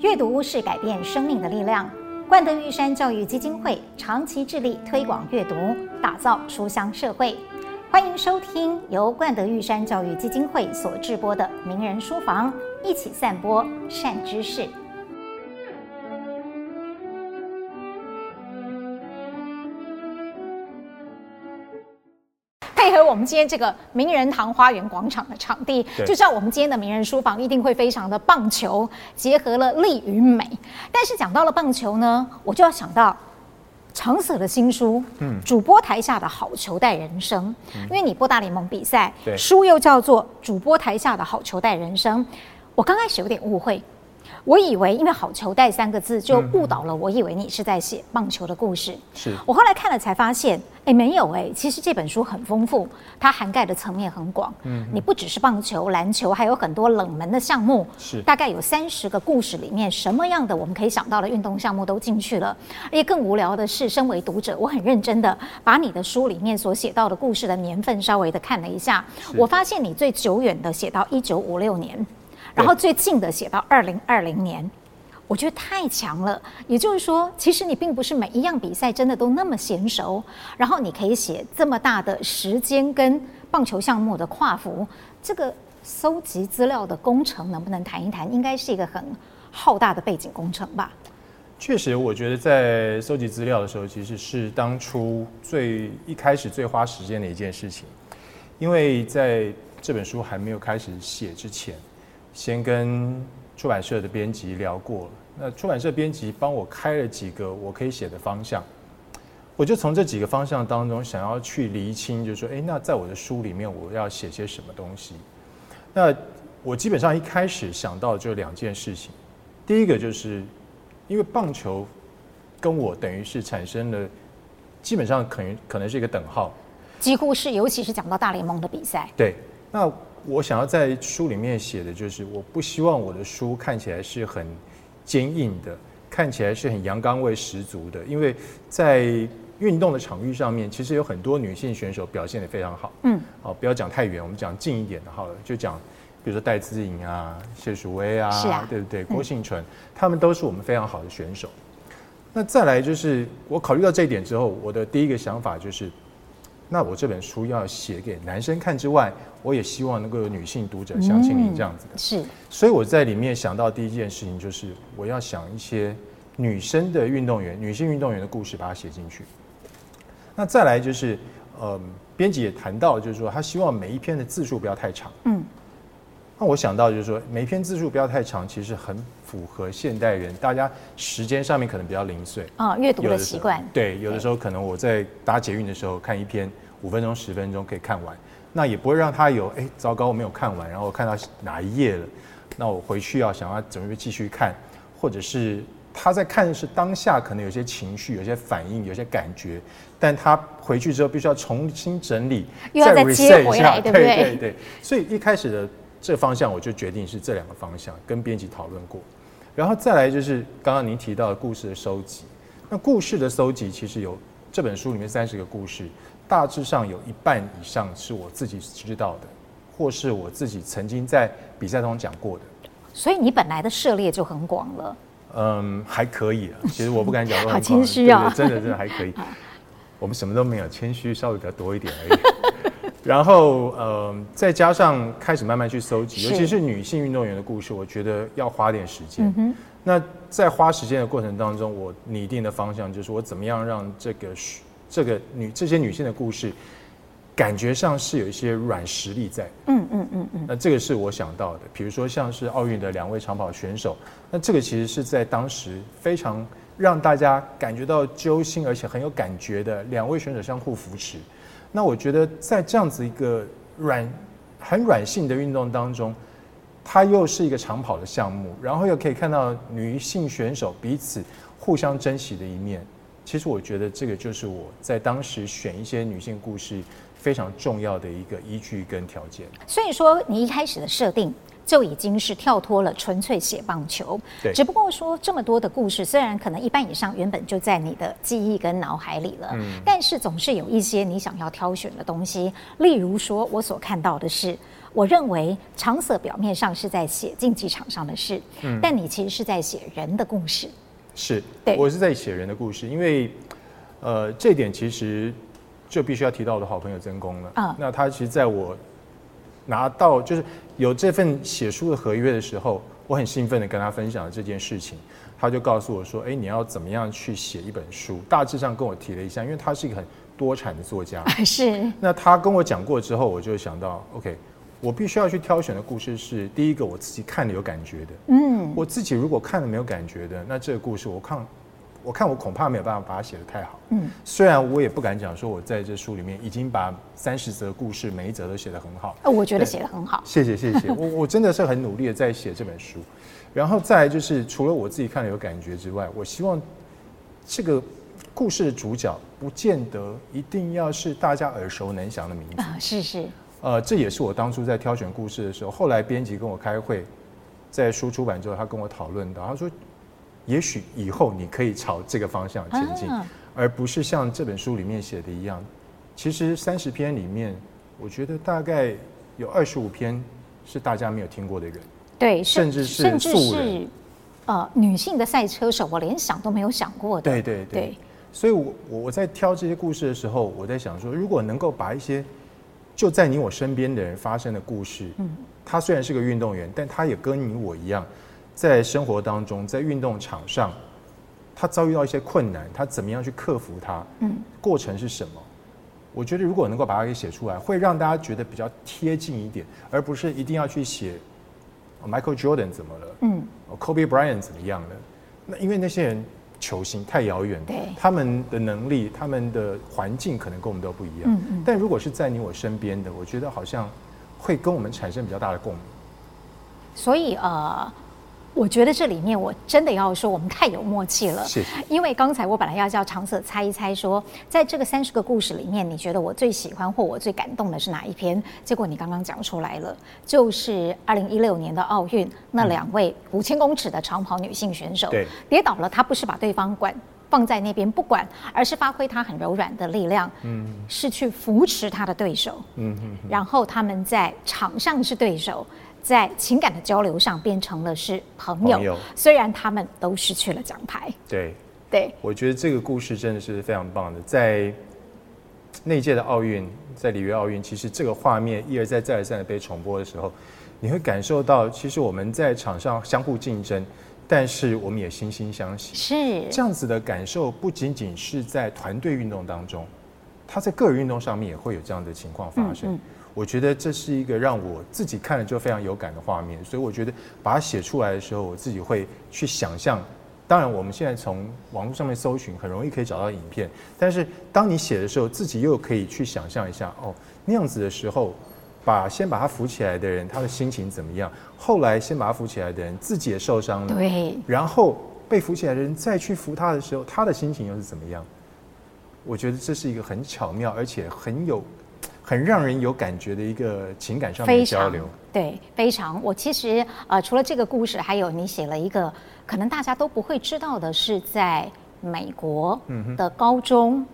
阅读是改变生命的力量。冠德玉山教育基金会长期致力推广阅读，打造书香社会。欢迎收听由冠德玉山教育基金会所制播的《名人书房》，一起散播善知识。我们今天这个名人堂花园广场的场地，就像我们今天的名人书房一定会非常的棒球，结合了力与美。但是讲到了棒球呢，我就要想到长舍的新书，嗯，主播台下的好球带人生，嗯、因为你播大联盟比赛，书又叫做主播台下的好球带人生。我刚开始有点误会。我以为因为“好球带”三个字就误导了，我以为你是在写棒球的故事。是我后来看了才发现，哎，没有哎，其实这本书很丰富，它涵盖的层面很广。嗯，你不只是棒球、篮球，还有很多冷门的项目。是，大概有三十个故事里面，什么样的我们可以想到的运动项目都进去了。而且更无聊的是，身为读者，我很认真的把你的书里面所写到的故事的年份稍微的看了一下，我发现你最久远的写到一九五六年。然后最近的写到二零二零年，我觉得太强了。也就是说，其实你并不是每一样比赛真的都那么娴熟，然后你可以写这么大的时间跟棒球项目的跨幅，这个搜集资料的工程能不能谈一谈？应该是一个很浩大的背景工程吧？确实，我觉得在搜集资料的时候，其实是当初最一开始最花时间的一件事情，因为在这本书还没有开始写之前。先跟出版社的编辑聊过了，那出版社编辑帮我开了几个我可以写的方向，我就从这几个方向当中想要去厘清，就是说，诶，那在我的书里面我要写些什么东西？那我基本上一开始想到就两件事情，第一个就是因为棒球跟我等于是产生了，基本上可能可能是一个等号，几乎是，尤其是讲到大联盟的比赛，对，那。我想要在书里面写的就是，我不希望我的书看起来是很坚硬的，看起来是很阳刚味十足的，因为在运动的场域上面，其实有很多女性选手表现得非常好。嗯，好，不要讲太远，我们讲近一点的好了，就讲，比如说戴资颖啊、谢淑薇啊，啊，对不对？郭婞淳，他们都是我们非常好的选手。那再来就是，我考虑到这一点之后，我的第一个想法就是。那我这本书要写给男生看之外，我也希望能够有女性读者像庆林这样子的。嗯，是。所以我在里面想到第一件事情就是，我要想一些女生的运动员、女性运动员的故事，把它写进去。那再来就是，呃，编辑也谈到，就是说他希望每一篇的字数不要太长。嗯。那我想到就是说，每一篇字数不要太长，其实很符合现代人，大家时间上面可能比较零碎啊，阅读的习惯。对，有的时候可能我在搭捷运的时候看一篇五分钟、十分钟可以看完，那也不会让他有哎，糟糕，我没有看完，然后我看到哪一页了，那我回去要想要准备继续看，或者是他在看的是当下可能有些情绪、有些反应、有些感觉，但他回去之后必须要重新整理，又要再接回来，对不对？对对对，所以一开始的。这个方向我就决定是这两个方向，跟编辑讨论过，然后再来就是刚刚您提到的故事的收集。那故事的收集其实有这本书里面三十个故事，大致上有一半以上是我自己知道的，或是我自己曾经在比赛中讲过的。所以你本来的涉猎就很广了。嗯，还可以啊。其实我不敢讲说 好谦虚啊，真的真的还可以。我们什么都没有，谦虚稍微比较多一点而已。然后，呃，再加上开始慢慢去搜集，尤其是女性运动员的故事，我觉得要花点时间。嗯、那在花时间的过程当中，我拟定的方向就是我怎么样让这个这个女这些女性的故事，感觉上是有一些软实力在。嗯嗯嗯嗯。那这个是我想到的，比如说像是奥运的两位长跑选手，那这个其实是在当时非常让大家感觉到揪心，而且很有感觉的两位选手相互扶持。那我觉得，在这样子一个软、很软性的运动当中，它又是一个长跑的项目，然后又可以看到女性选手彼此互相珍惜的一面。其实，我觉得这个就是我在当时选一些女性故事非常重要的一个依据跟条件。所以说，你一开始的设定，就已经是跳脱了纯粹写棒球。对，只不过说这么多的故事，虽然可能一半以上原本就在你的记忆跟脑海里了，嗯，但是总是有一些你想要挑选的东西。例如说，我所看到的是，我认为长泽表面上是在写竞技场上的事，嗯，但你其实是在写人的故事。是，对，我是在写人的故事，因为，呃，这点其实就必须要提到我的好朋友曾公了。啊，那他其实在我拿到就是有这份写书的合约的时候，我很兴奋的跟他分享了这件事情，他就告诉我说：“哎，你要怎么样去写一本书？”大致上跟我提了一下，因为他是一个很多产的作家。是。那他跟我讲过之后，我就想到，OK。我必须要去挑选的故事是第一个我自己看了有感觉的，嗯，我自己如果看了没有感觉的，那这个故事我看，我看我恐怕没有办法把它写得太好，嗯，虽然我也不敢讲说我在这书里面已经把三十则故事每一则都写得很好，呃，我觉得写得很好，谢谢谢谢，我我真的是很努力的在写这本书，然后再来就是除了我自己看了有感觉之外，我希望这个故事的主角不见得一定要是大家耳熟能详的名字，啊，是是。呃，这也是我当初在挑选故事的时候，后来编辑跟我开会，在书出版之后，他跟我讨论到，他说，也许以后你可以朝这个方向前进，而不是像这本书里面写的一样。其实三十篇里面，我觉得大概有二十五篇是大家没有听过的人，对，甚至是素人，呃，女性的赛车手，我连想都没有想过的。对对对。对所以我我在挑这些故事的时候，我在想说，如果能够把一些就在你我身边的人发生的故事，嗯，他虽然是个运动员，但他也跟你我一样，在生活当中，在运动场上，他遭遇到一些困难，他怎么样去克服它？嗯，过程是什么？我觉得如果能够把它给写出来，会让大家觉得比较贴近一点，而不是一定要去写 Michael Jordan 怎么了，嗯，Kobe Bryant 怎么样了？那因为那些人。球星太遥远，对，他们的能力、他们的环境可能跟我们都不一样。嗯嗯。但如果是在你我身边的，我觉得好像会跟我们产生比较大的共鸣。所以呃。我觉得这里面我真的要说，我们太有默契了。谢谢。因为刚才我本来要叫长泽猜一猜，说在这个三十个故事里面，你觉得我最喜欢或我最感动的是哪一篇？结果你刚刚讲出来了，就是二零一六年的奥运那两位五千公尺的长跑女性选手，对，跌倒了，她不是把对方管放在那边不管，而是发挥她很柔软的力量，嗯，是去扶持她的对手，嗯嗯，然后他们在场上是对手。在情感的交流上变成了是朋友，朋友，虽然他们都失去了奖牌。对对，我觉得这个故事真的是非常棒的。在那届的奥运，在里约奥运，其实这个画面一而再再而三的被重播的时候，你会感受到，其实我们在场上相互竞争，但是我们也惺惺相惜。是这样子的感受，不仅仅是在团队运动当中，他在个人运动上面也会有这样的情况发生。嗯嗯我觉得这是一个让我自己看了就非常有感的画面，所以我觉得把它写出来的时候，我自己会去想象。当然，我们现在从网络上面搜寻，很容易可以找到影片。但是当你写的时候，自己又可以去想象一下，哦，那样子的时候，把先把他扶起来的人，他的心情怎么样？后来先把他扶起来的人，自己也受伤了。对。然后被扶起来的人再去扶他的时候，他的心情又是怎么样？我觉得这是一个很巧妙，而且很有。很让人有感觉的一个情感上面的交流，对，非常。我其实呃，除了这个故事，还有你写了一个可能大家都不会知道的，是在美国的高中。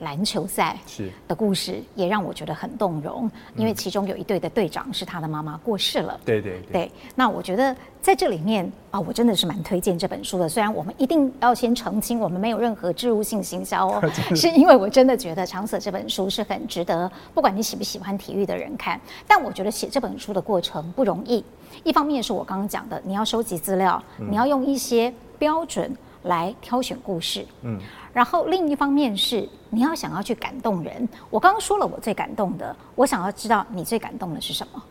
篮球赛是的故事也让我觉得很动容，因为其中有一队的队长是他的妈妈过世了。对对对。那我觉得在这里面啊，我真的是蛮推荐这本书的。虽然我们一定要先澄清，我们没有任何植入性行销哦，是因为我真的觉得长泽这本书是很值得，不管你喜不喜欢体育的人看。但我觉得写这本书的过程不容易，一方面是我刚刚讲的，你要收集资料，你要用一些标准来挑选故事。嗯。然后另一方面是你要想要去感动人。我刚刚说了我最感动的，我想要知道你最感动的是什么？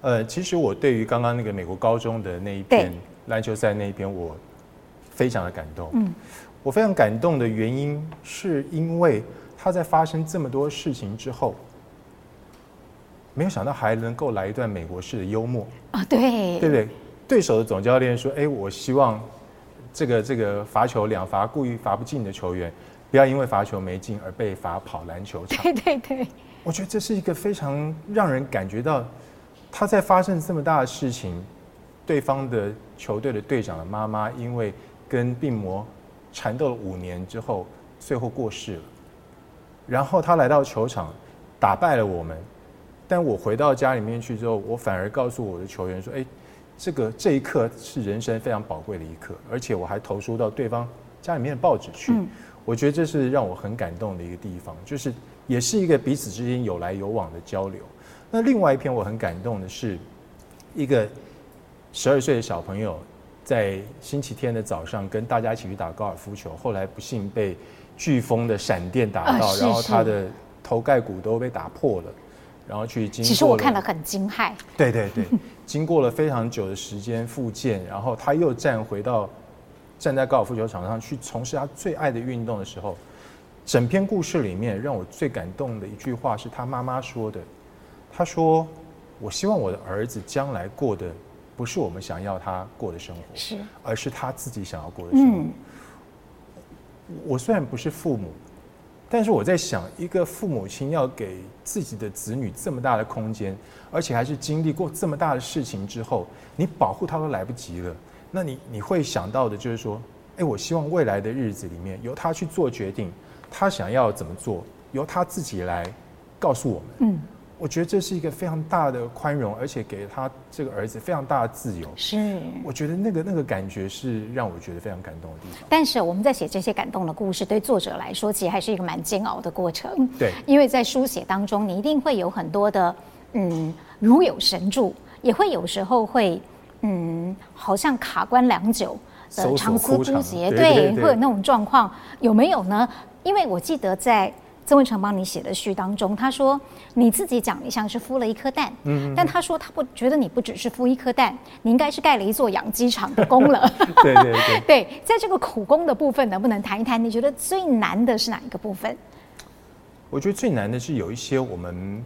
呃，其实我对于刚刚那个美国高中的那一篇篮球赛那一篇，我非常的感动。嗯，我非常感动的原因是因为他在发生这么多事情之后，没有想到还能够来一段美国式的幽默啊，对，对不对？对手的总教练说：“哎，我希望。”这个这个罚球两罚故意罚不进的球员，不要因为罚球没进而被罚跑篮球场。对对对，我觉得这是一个非常让人感觉到他在发生这么大的事情，对方的球队的队长的妈妈因为跟病魔缠斗了五年之后，最后过世了。然后他来到球场，打败了我们。但我回到家里面去之后，我反而告诉我的球员说：“哎，这个这一刻是人生非常宝贵的一刻，而且我还投书到对方家里面的报纸去。嗯、我觉得这是让我很感动的一个地方，就是也是一个彼此之间有来有往的交流。那另外一篇我很感动的是，一个十二岁的小朋友在星期天的早上跟大家一起去打高尔夫球，后来不幸被飓风的闪电打到，啊、然后他的头盖骨都被打破了。”然后去经过，其实我看了很惊骇。对对对，经过了非常久的时间复健，然后他又站回到站在高尔夫球场上去从事他最爱的运动的时候，整篇故事里面让我最感动的一句话是他妈妈说的，他说：“我希望我的儿子将来过的不是我们想要他过的生活，是，而是他自己想要过的生活。嗯”我虽然不是父母。但是我在想，一个父母亲要给自己的子女这么大的空间，而且还是经历过这么大的事情之后，你保护他都来不及了，那你你会想到的就是说，哎，我希望未来的日子里面由他去做决定，他想要怎么做，由他自己来告诉我们。嗯。我觉得这是一个非常大的宽容，而且给他这个儿子非常大的自由。是，我觉得那个那个感觉是让我觉得非常感动的地方。但是我们在写这些感动的故事，对作者来说，其实还是一个蛮煎熬的过程。对，因为在书写当中，你一定会有很多的嗯，如有神助，也会有时候会嗯，好像卡关良久的长思枯竭，对，会有那种状况，有没有呢？因为我记得在。曾文成帮你写的序当中，他说你自己讲你像是孵了一颗蛋，嗯，但他说他不觉得你不只是孵一颗蛋，你应该是盖了一座养鸡场的功了。对对对，对，在这个苦工的部分，能不能谈一谈？你觉得最难的是哪一个部分？我觉得最难的是有一些我们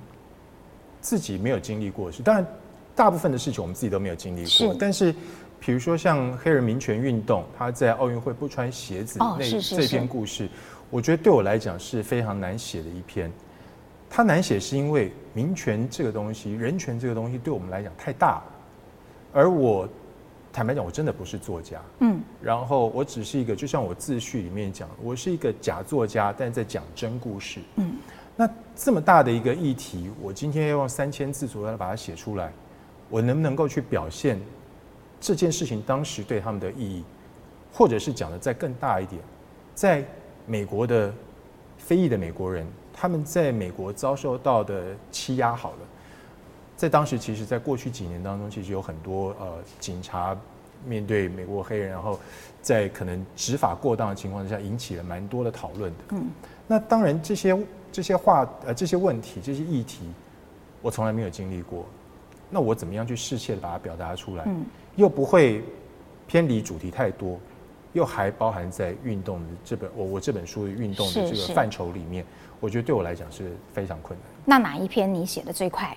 自己没有经历过的事，当然大部分的事情我们自己都没有经历过，是但是比如说像黑人民权运动，他在奥运会不穿鞋子那这篇故事。我觉得对我来讲是非常难写的一篇，它难写是因为民权这个东西、人权这个东西对我们来讲太大了，而我坦白讲，我真的不是作家，嗯，然后我只是一个，就像我自序里面讲，我是一个假作家，但在讲真故事，嗯，那这么大的一个议题，我今天要用三千字左右来把它写出来，我能不能够去表现这件事情当时对他们的意义，或者是讲的再更大一点，在。美国的非裔的美国人，他们在美国遭受到的欺压，好了，在当时，其实，在过去几年当中，其实有很多呃警察面对美国黑人，然后在可能执法过当的情况之下，引起了蛮多的讨论的。嗯，那当然这些这些话呃这些问题这些议题，我从来没有经历过，那我怎么样去适切的把它表达出来，嗯，又不会偏离主题太多。又还包含在运动的这本我我这本书的运动的这个范畴里面，我觉得对我来讲是非常困难。那哪一篇你写的最快？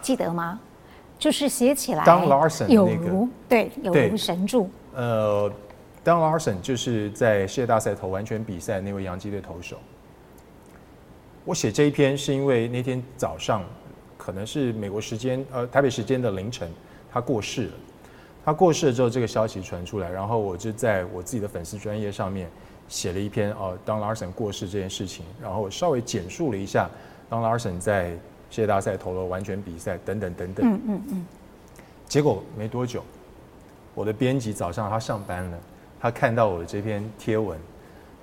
记得吗？就是写起来 Don Larson 有如对有如神助。呃，Don Larson 就是在世界大赛投完全比赛那位洋基队投手。我写这一篇是因为那天早上可能是美国时间呃台北时间的凌晨，他过世了。他过世了之后，这个消息传出来，然后我就在我自己的粉丝专业上面写了一篇哦，Don Larson 过世这件事情，然后我稍微简述了一下 Don Larson 在世界大赛投了完全比赛等等等等。嗯嗯嗯。结果没多久，我的编辑早上他上班了，他看到我的这篇贴文，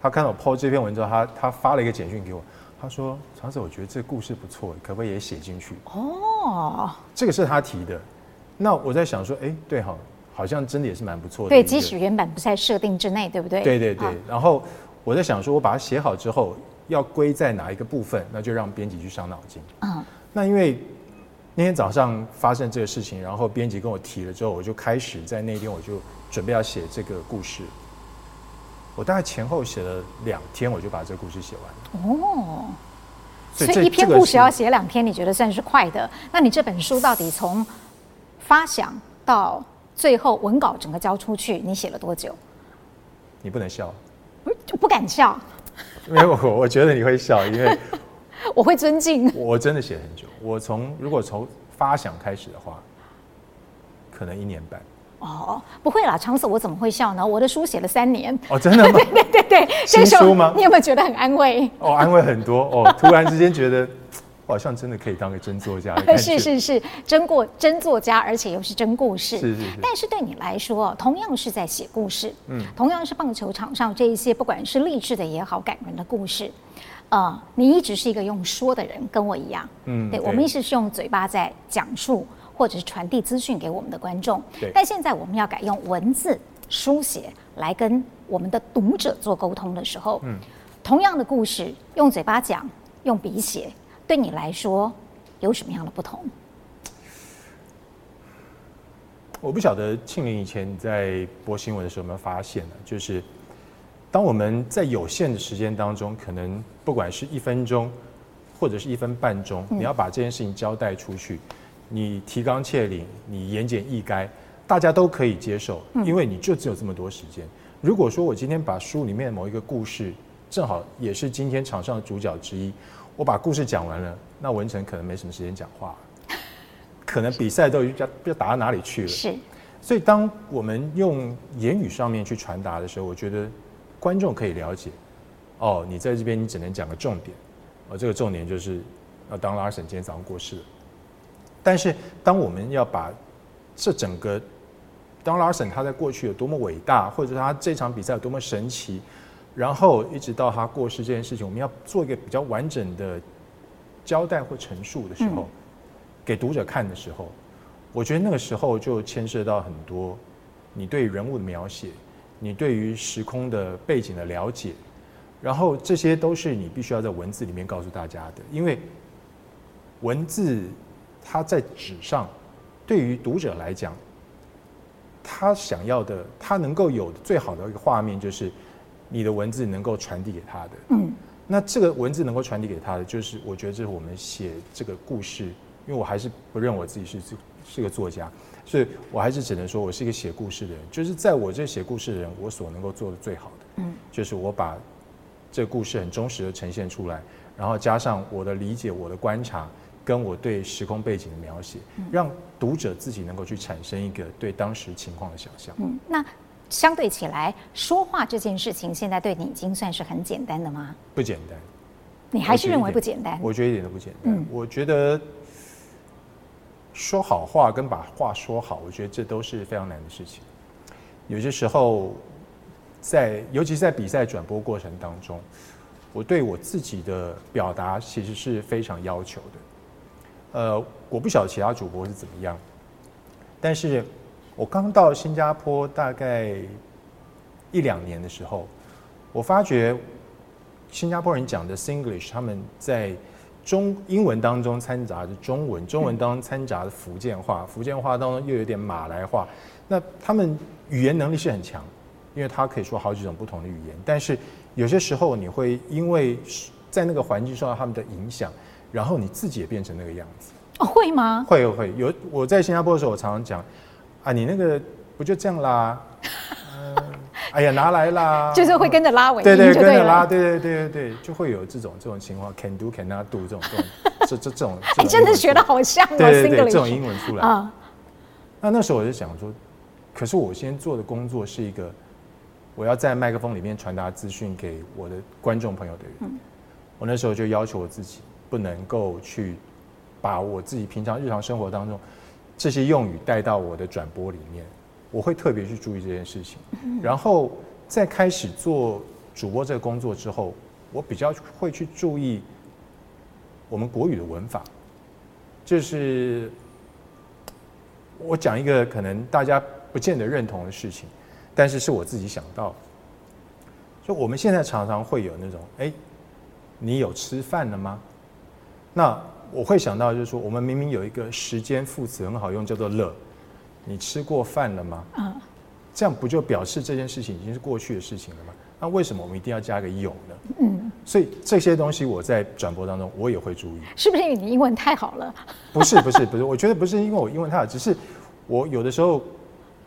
他看到我 po 这篇文之后，他他发了一个简讯给我，他说：“长子，我觉得这故事不错，可不可以也写进去？”哦，这个是他提的。那我在想说，哎、欸，对哈，好像真的也是蛮不错的。对，即使原版不在设定之内，对不对？对对对。然后我在想说，我把它写好之后，要归在哪一个部分，那就让编辑去伤脑筋。嗯。那因为那天早上发生这个事情，然后编辑跟我提了之后，我就开始在那天我就准备要写这个故事。我大概前后写了两天，我就把这个故事写完了。哦。所以一篇故事要写两天，你觉得算是快的？那你这本书到底从？发想到最后文稿整个交出去，你写了多久？你不能笑，不就不敢笑。没有，我觉得你会笑，因为 我会尊敬。我真的写很久，我从如果从发想开始的话，可能一年半。哦，不会啦，长子，我怎么会笑呢？我的书写了三年。哦，真的吗？对对对对，新书吗？你有没有觉得很安慰？哦，安慰很多哦，突然之间觉得。我好像真的可以当个真作家，是是是，真过真作家，而且又是真故事。是是是。但是对你来说，同样是在写故事，嗯，同样是棒球场上这一些，不管是励志的也好，感人的故事，呃，你一直是一个用说的人，跟我一样，嗯，对，对我们一直是用嘴巴在讲述或者是传递资讯给我们的观众。对。但现在我们要改用文字书写来跟我们的读者做沟通的时候，嗯，同样的故事，用嘴巴讲，用笔写。对你来说有什么样的不同？我不晓得庆林以前在播新闻的时候有没有发现呢？就是当我们在有限的时间当中，可能不管是一分钟或者是一分半钟，你要把这件事情交代出去，你提纲挈领，你言简意赅，大家都可以接受，因为你就只有这么多时间。如果说我今天把书里面某一个故事，正好也是今天场上的主角之一。我把故事讲完了，那文成可能没什么时间讲话，可能比赛都已经不知道打到哪里去了。是，所以当我们用言语上面去传达的时候，我觉得观众可以了解。哦，你在这边你只能讲个重点，哦，这个重点就是，呃，Don Larsen 今天早上过世了。但是当我们要把这整个 Don Larsen 他在过去有多么伟大，或者他这场比赛有多么神奇。然后一直到他过世这件事情，我们要做一个比较完整的交代或陈述的时候，给读者看的时候，我觉得那个时候就牵涉到很多你对人物的描写，你对于时空的背景的了解，然后这些都是你必须要在文字里面告诉大家的，因为文字它在纸上，对于读者来讲，他想要的，他能够有最好的一个画面就是。你的文字能够传递给他的，嗯，那这个文字能够传递给他的，就是我觉得这是我们写这个故事，因为我还是不认我自己是是个作家，所以我还是只能说我是一个写故事的人，就是在我这写故事的人，我所能够做的最好的，嗯，就是我把这故事很忠实的呈现出来，然后加上我的理解、我的观察，跟我对时空背景的描写，让读者自己能够去产生一个对当时情况的想象，嗯，那。相对起来，说话这件事情，现在对你已经算是很简单的吗？不简单。你还是认为不简单？我觉得一点都不简单。嗯，我觉得说好话跟把话说好，我觉得这都是非常难的事情。有些时候，在尤其是在比赛转播过程当中，我对我自己的表达其实是非常要求的。呃，我不晓得其他主播是怎么样，但是。我刚到新加坡大概一两年的时候，我发觉新加坡人讲的 Singlish，他们在中英文当中掺杂着中文，中文当中掺杂着福建话，福建话当中又有点马来话。那他们语言能力是很强，因为他可以说好几种不同的语言。但是有些时候你会因为在那个环境受到他们的影响，然后你自己也变成那个样子。哦，会吗？会会有。我在新加坡的时候，我常常讲。啊，你那个不就这样啦？嗯，哎呀，拿来啦，就是会跟着拉尾音，对对，跟着拉，对对对对对，就会有这种这种情况，can do cannot do 这种这种这这 这种，哎，真的学的好像哦，对对对，这种英文出来啊。那那时候我就想说，可是我先做的工作是一个，我要在麦克风里面传达资讯给我的观众朋友的人。我那时候就要求我自己，不能够去把我自己平常日常生活当中。这些用语带到我的转播里面，我会特别去注意这件事情。然后在开始做主播这个工作之后，我比较会去注意我们国语的文法。就是我讲一个可能大家不见得认同的事情，但是是我自己想到。就我们现在常常会有那种，哎，你有吃饭了吗？那。我会想到，就是说，我们明明有一个时间副词很好用，叫做“了”。你吃过饭了吗？嗯，这样不就表示这件事情已经是过去的事情了吗？那为什么我们一定要加个“有”呢？嗯，所以这些东西我在转播当中我也会注意。是不是因为你英文太好了？不是，不是，不是。我觉得不是因为我英文太好，只是我有的时候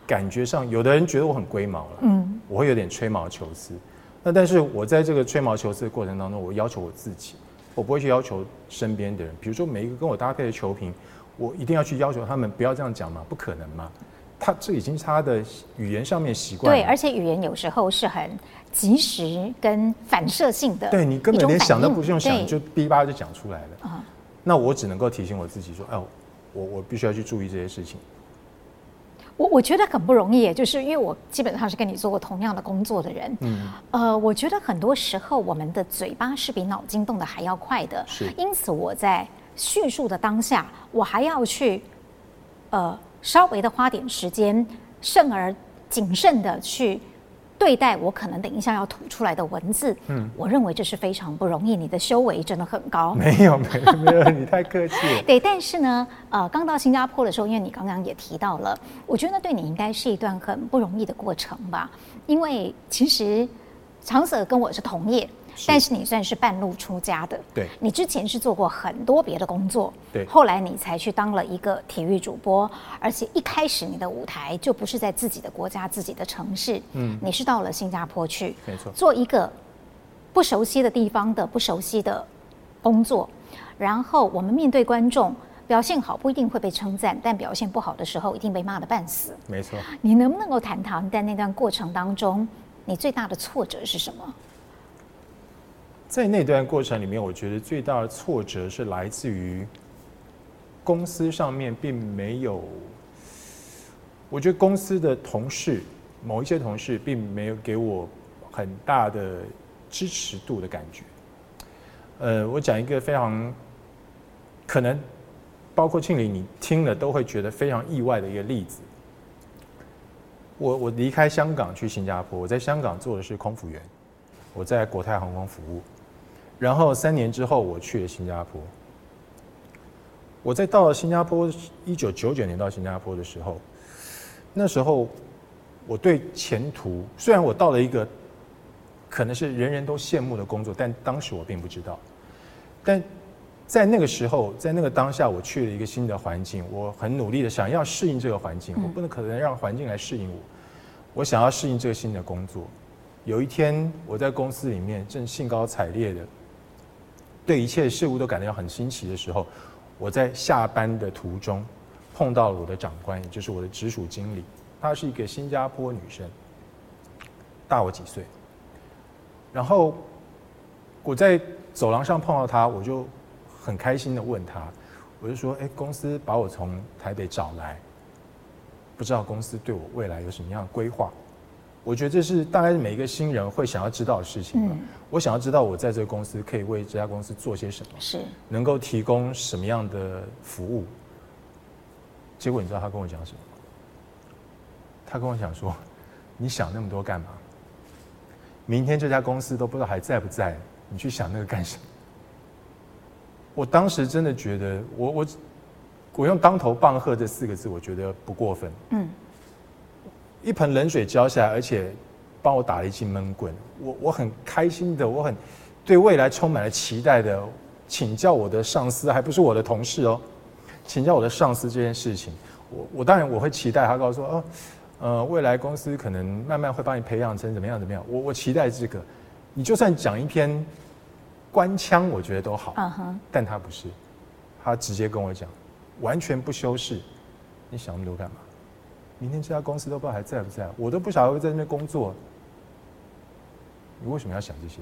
感觉上，有的人觉得我很龟毛了，嗯，我会有点吹毛求疵。那但是我在这个吹毛求疵的过程当中，我要求我自己。我不会去要求身边的人，比如说每一个跟我搭配的球评，我一定要去要求他们不要这样讲嘛，不可能嘛。他这已经是他的语言上面习惯。对，而且语言有时候是很及时跟反射性的。对，你根本连想都不用想，就哔吧就讲出来了。啊，那我只能够提醒我自己说，哎，我我必须要去注意这些事情。我我觉得很不容易，就是因为我基本上是跟你做过同样的工作的人。嗯。呃，我觉得很多时候我们的嘴巴是比脑筋动的还要快的。是。因此我在叙述的当下，我还要去，呃。稍微的花点时间，慎而谨慎的去对待我可能等一下要吐出来的文字。嗯，我认为这是非常不容易。你的修为真的很高。没有，没有，没有，你太客气了。对，但是呢，呃，刚到新加坡的时候，因为你刚刚也提到了，我觉得对你应该是一段很不容易的过程吧。因为其实长舍跟我是同业。但是你算是半路出家的，对，你之前是做过很多别的工作，对，后来你才去当了一个体育主播，而且一开始你的舞台就不是在自己的国家、自己的城市，嗯，你是到了新加坡去，没错，做一个不熟悉的地方的不熟悉的工作，然后我们面对观众，表现好不一定会被称赞，但表现不好的时候一定被骂得半死，没错。你能不能够谈谈在那段过程当中，你最大的挫折是什么？在那段过程里面，我觉得最大的挫折是来自于公司上面并没有，我觉得公司的同事，某一些同事并没有给我很大的支持度的感觉。呃，我讲一个非常可能，包括庆玲你听了都会觉得非常意外的一个例子。我我离开香港去新加坡，我在香港做的是空服员，我在国泰航空服务。然后三年之后，我去了新加坡。我在到了新加坡，一九九九年到新加坡的时候，那时候我对前途，虽然我到了一个可能是人人都羡慕的工作，但当时我并不知道。但在那个时候，在那个当下，我去了一个新的环境，我很努力的想要适应这个环境，我不能可能让环境来适应我，我想要适应这个新的工作。有一天，我在公司里面正兴高采烈的。对一切事物都感到很新奇的时候，我在下班的途中碰到了我的长官，也就是我的直属经理。她是一个新加坡女生，大我几岁。然后我在走廊上碰到她，我就很开心的问她，我就说：“哎，公司把我从台北找来，不知道公司对我未来有什么样的规划？”我觉得这是大概是每一个新人会想要知道的事情吧。嗯、我想要知道我在这个公司可以为这家公司做些什么，是能够提供什么样的服务。结果你知道他跟我讲什么？他跟我讲说：“你想那么多干嘛？明天这家公司都不知道还在不在，你去想那个干什么？”我当时真的觉得我，我我我用“当头棒喝”这四个字，我觉得不过分。嗯。一盆冷水浇下来，而且帮我打了一记闷棍。我我很开心的，我很对未来充满了期待的，请教我的上司，还不是我的同事哦，请教我的上司这件事情。我我当然我会期待他告诉我哦，呃，未来公司可能慢慢会把你培养成怎么样怎么样。我我期待这个，你就算讲一篇官腔，我觉得都好。但他不是，他直接跟我讲，完全不修饰。你想那么多干嘛？明天这家公司都不知道还在不在，我都不晓得会在那边工作。你为什么要想这些？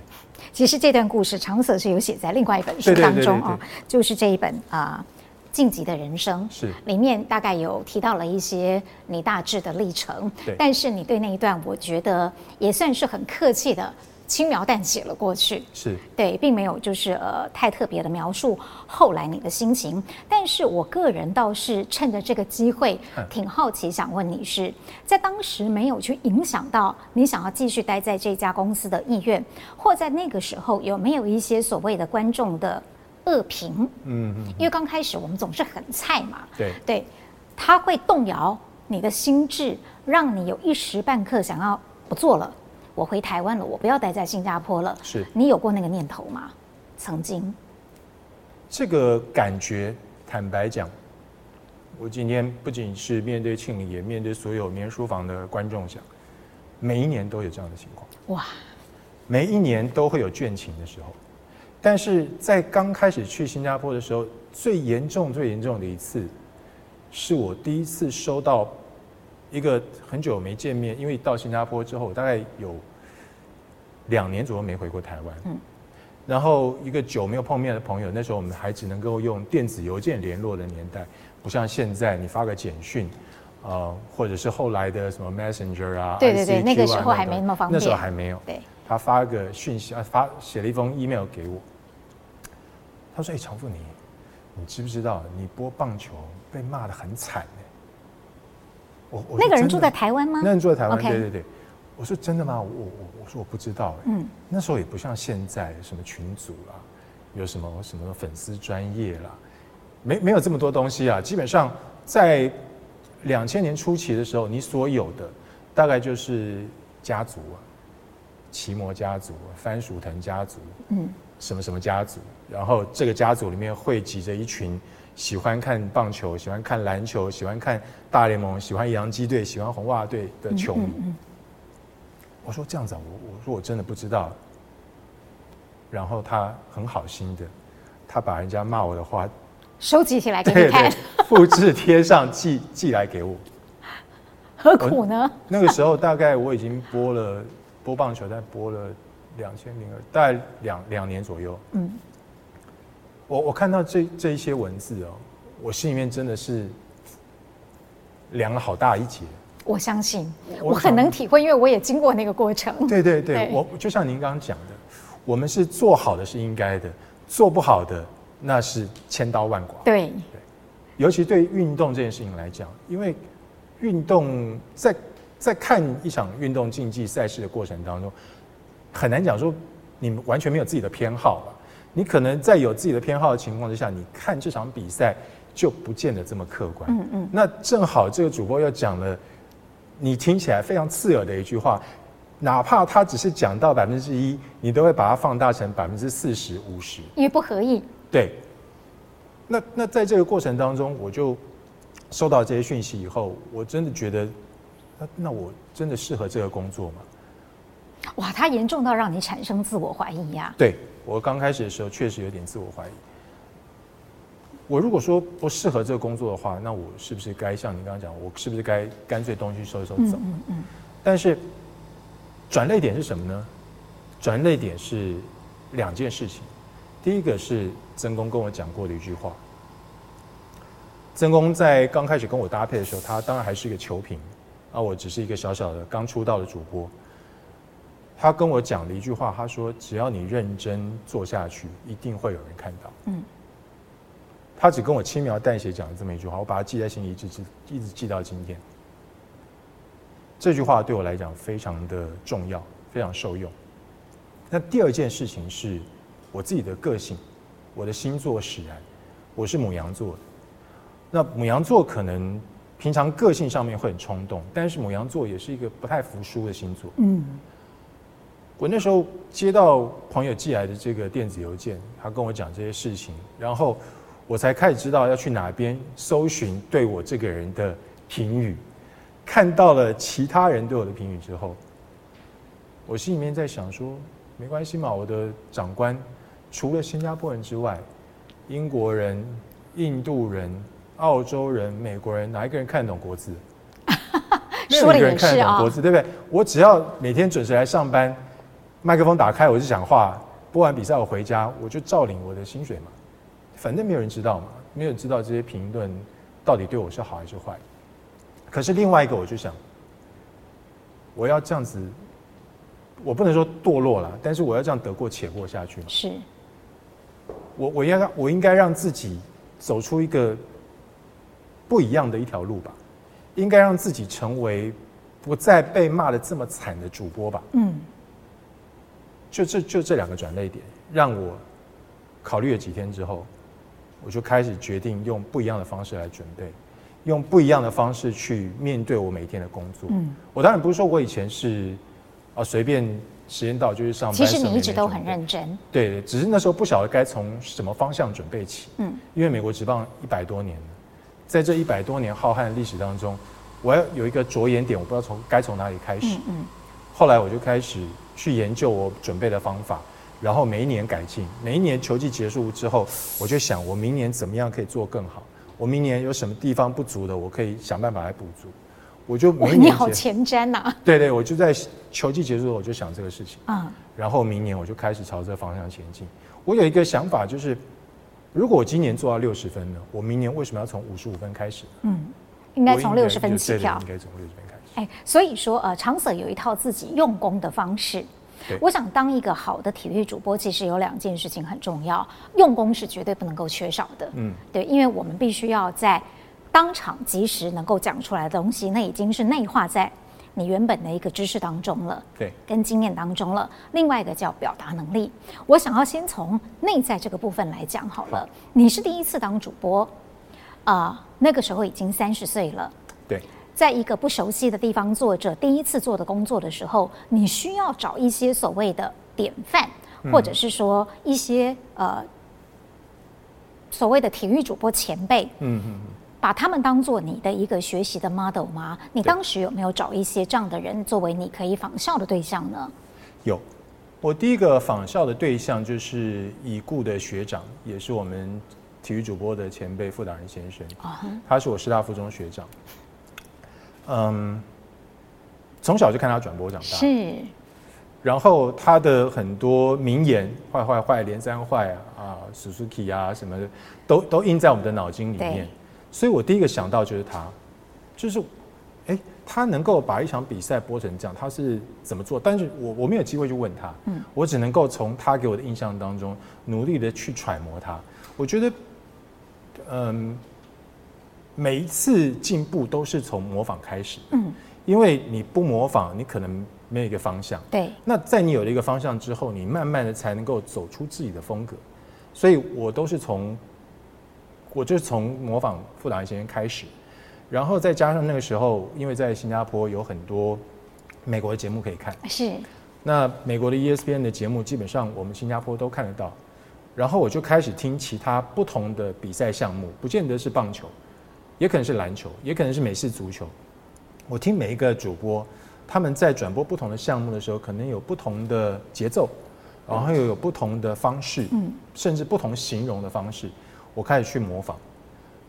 其实这段故事长泽是有写在另外一本书当中啊，就是这一本啊《晋级的人生》是里面大概有提到了一些你大致的历程，对，但是你对那一段，我觉得也算是很客气的。轻描淡写了过去，是对，并没有就是呃太特别的描述后来你的心情。但是我个人倒是趁着这个机会，挺好奇，想问你是在当时没有去影响到你想要继续待在这家公司的意愿，或在那个时候有没有一些所谓的观众的恶评？嗯嗯，因为刚开始我们总是很菜嘛，对对，他会动摇你的心智，让你有一时半刻想要不做了。我回台湾了，我不要待在新加坡了。是你有过那个念头吗？曾经，这个感觉，坦白讲，我今天不仅是面对庆玲，也面对所有棉书房的观众讲，每一年都有这样的情况。哇，每一年都会有倦勤的时候，但是在刚开始去新加坡的时候，最严重、最严重的一次，是我第一次收到一个很久没见面，因为到新加坡之后，大概有两年左右没回过台湾。嗯。然后一个久没有碰面的朋友，那时候我们还只能够用电子邮件联络的年代，不像现在你发个简讯，呃，或者是后来的什么 Messenger 啊，对对对，那个时候还没那么方便，那时候还没有。对，他发个讯息啊，发写了一封 email 给我，他说：“哎，长富你，你知不知道你播棒球被骂的很惨？”我我那个人住在台湾吗？那人住在台湾，对对对。我说真的吗？我我我说我不知道。嗯，那时候也不像现在什么群组啦，有什么什么粉丝专业啦，没没有这么多东西啊。基本上在两千年初期的时候，你所有的大概就是家族啊，奇摩家族、番薯藤家族，嗯，什么什么家族，然后这个家族里面汇集着一群喜欢看棒球、喜欢看篮球、喜欢看大联盟、喜欢洋基队、喜欢红袜队的球迷。嗯嗯嗯我说这样子啊，我我说我真的不知道。然后他很好心的，他把人家骂我的话收集起来给你看，复制贴上寄寄来给我。何苦呢？那个时候大概我已经播了播棒球，但播了两千零二，大概两两年左右。嗯。我我看到这这一些文字哦，我心里面真的是凉了好大一截。我相信，我很能体会，因为我也经过那个过程。对对对，对我就像您刚刚讲的，我们是做好的是应该的，做不好的那是千刀万剐。对对，尤其对运动这件事情来讲，因为运动在在看一场运动竞技赛事的过程当中，很难讲说你们完全没有自己的偏好了？你可能在有自己的偏好的情况之下，你看这场比赛就不见得这么客观。嗯嗯，那正好这个主播又讲了。你听起来非常刺耳的一句话，哪怕他只是讲到百分之一，你都会把它放大成百分之四十五十，因为不合意。对。那那在这个过程当中，我就收到这些讯息以后，我真的觉得，那那我真的适合这个工作吗？哇，他严重到让你产生自我怀疑呀？对，我刚开始的时候确实有点自我怀疑。我如果说不适合这个工作的话，那我是不是该像你刚刚讲，我是不是该干脆东西收一收走？嗯嗯嗯。但是转捩点是什么呢？转捩点是两件事情。第一个是曾公跟我讲过的一句话。曾公在刚开始跟我搭配的时候，他当然还是一个球评，啊我只是一个小小的刚出道的主播。他跟我讲了一句话，他说：“只要你认真做下去，一定会有人看到。”嗯。他只跟我轻描淡写讲了这么一句话，我把它记在心里，一直记，一直记到今天。这句话对我来讲非常的重要，非常受用。那第二件事情是我自己的个性，我的星座使然，我是母羊座的。那母羊座可能平常个性上面会很冲动，但是母羊座也是一个不太服输的星座。嗯。我那时候接到朋友寄来的这个电子邮件，他跟我讲这些事情，然后。我才开始知道要去哪边搜寻对我这个人的评语，看到了其他人对我的评语之后，我心里面在想说，没关系嘛，我的长官除了新加坡人之外，英国人、印度人、澳洲人、美国人，哪一个人看得懂国字？没有一个人看得懂国字，对不对？我只要每天准时来上班，麦克风打开我就讲话，播完比赛我回家我就照领我的薪水嘛。反正没有人知道嘛，没有人知道这些评论到底对我是好还是坏。可是另外一个，我就想，我要这样子，我不能说堕落了，但是我要这样得过且过下去嘛。是。我我应该我应该让自己走出一个不一样的一条路吧，应该让自己成为不再被骂的这么惨的主播吧。嗯。就这就这两个转捩点，让我考虑了几天之后。我就开始决定用不一样的方式来准备，用不一样的方式去面对我每一天的工作。嗯，我当然不是说我以前是啊随便时间到就去上班。其实你一直都很认真。对，只是那时候不晓得该从什么方向准备起。嗯，因为美国职棒一百多年了，在这一百多年浩瀚的历史当中，我要有一个着眼点，我不知道从该从哪里开始。嗯，嗯，后来我就开始去研究我准备的方法，然后每一年改进，每一年球季结束之后，我就想我明年怎么样可以做更好，我明年有什么地方不足的，我可以想办法来补足。我就每年你好前瞻呐、啊！对对，我就在球季结束的时候我就想这个事情，嗯，然后明年我就开始朝这个方向前进。我有一个想法，就是如果我今年做到六十分呢，我明年为什么要从五十五分开始？嗯，应该从六十分起跳，应该从六十分开始。哎，所以说呃，长 Sir 有一套自己用功的方式。我想当一个好的体育主播，其实有两件事情很重要，用功是绝对不能够缺少的。嗯，对，因为我们必须要在当场及时能够讲出来的东西，那已经是内化在你原本的一个知识当中了，对，跟经验当中了。另外一个叫表达能力，我想要先从内在这个部分来讲好了。好，你是第一次当主播，啊、呃，那个时候已经三十岁了，对。在一个不熟悉的地方做着第一次做的工作的时候，你需要找一些所谓的典范，或者是说一些呃所谓的体育主播前辈，嗯嗯，把他们当做你的一个学习的 model 吗？你当时有没有找一些这样的人作为你可以仿效的对象呢？有，我第一个仿效的对象就是已故的学长，也是我们体育主播的前辈傅达人先生，他是我师大附中学长。嗯，从小就看他转播长大，是。然后他的很多名言，坏坏坏，连三坏啊啊，Suzuki 啊什么的，都都印在我们的脑筋里面。所以我第一个想到就是他，就是，哎，他能够把一场比赛播成这样，他是怎么做？但是我我没有机会去问他，嗯，我只能够从他给我的印象当中，努力的去揣摩他。我觉得，嗯。每一次进步都是从模仿开始，嗯，因为你不模仿，你可能没有一个方向，对。那在你有了一个方向之后，你慢慢的才能够走出自己的风格。所以我都是从，我就是从模仿傅达仁先生开始，然后再加上那个时候，因为在新加坡有很多美国的节目可以看，是。那美国的 ESPN 的节目基本上我们新加坡都看得到，然后我就开始听其他不同的比赛项目，不见得是棒球。也可能是篮球，也可能是美式足球。我听每一个主播，他们在转播不同的项目的时候，可能有不同的节奏，然后又有不同的方式，嗯，甚至不同形容的方式，我开始去模仿。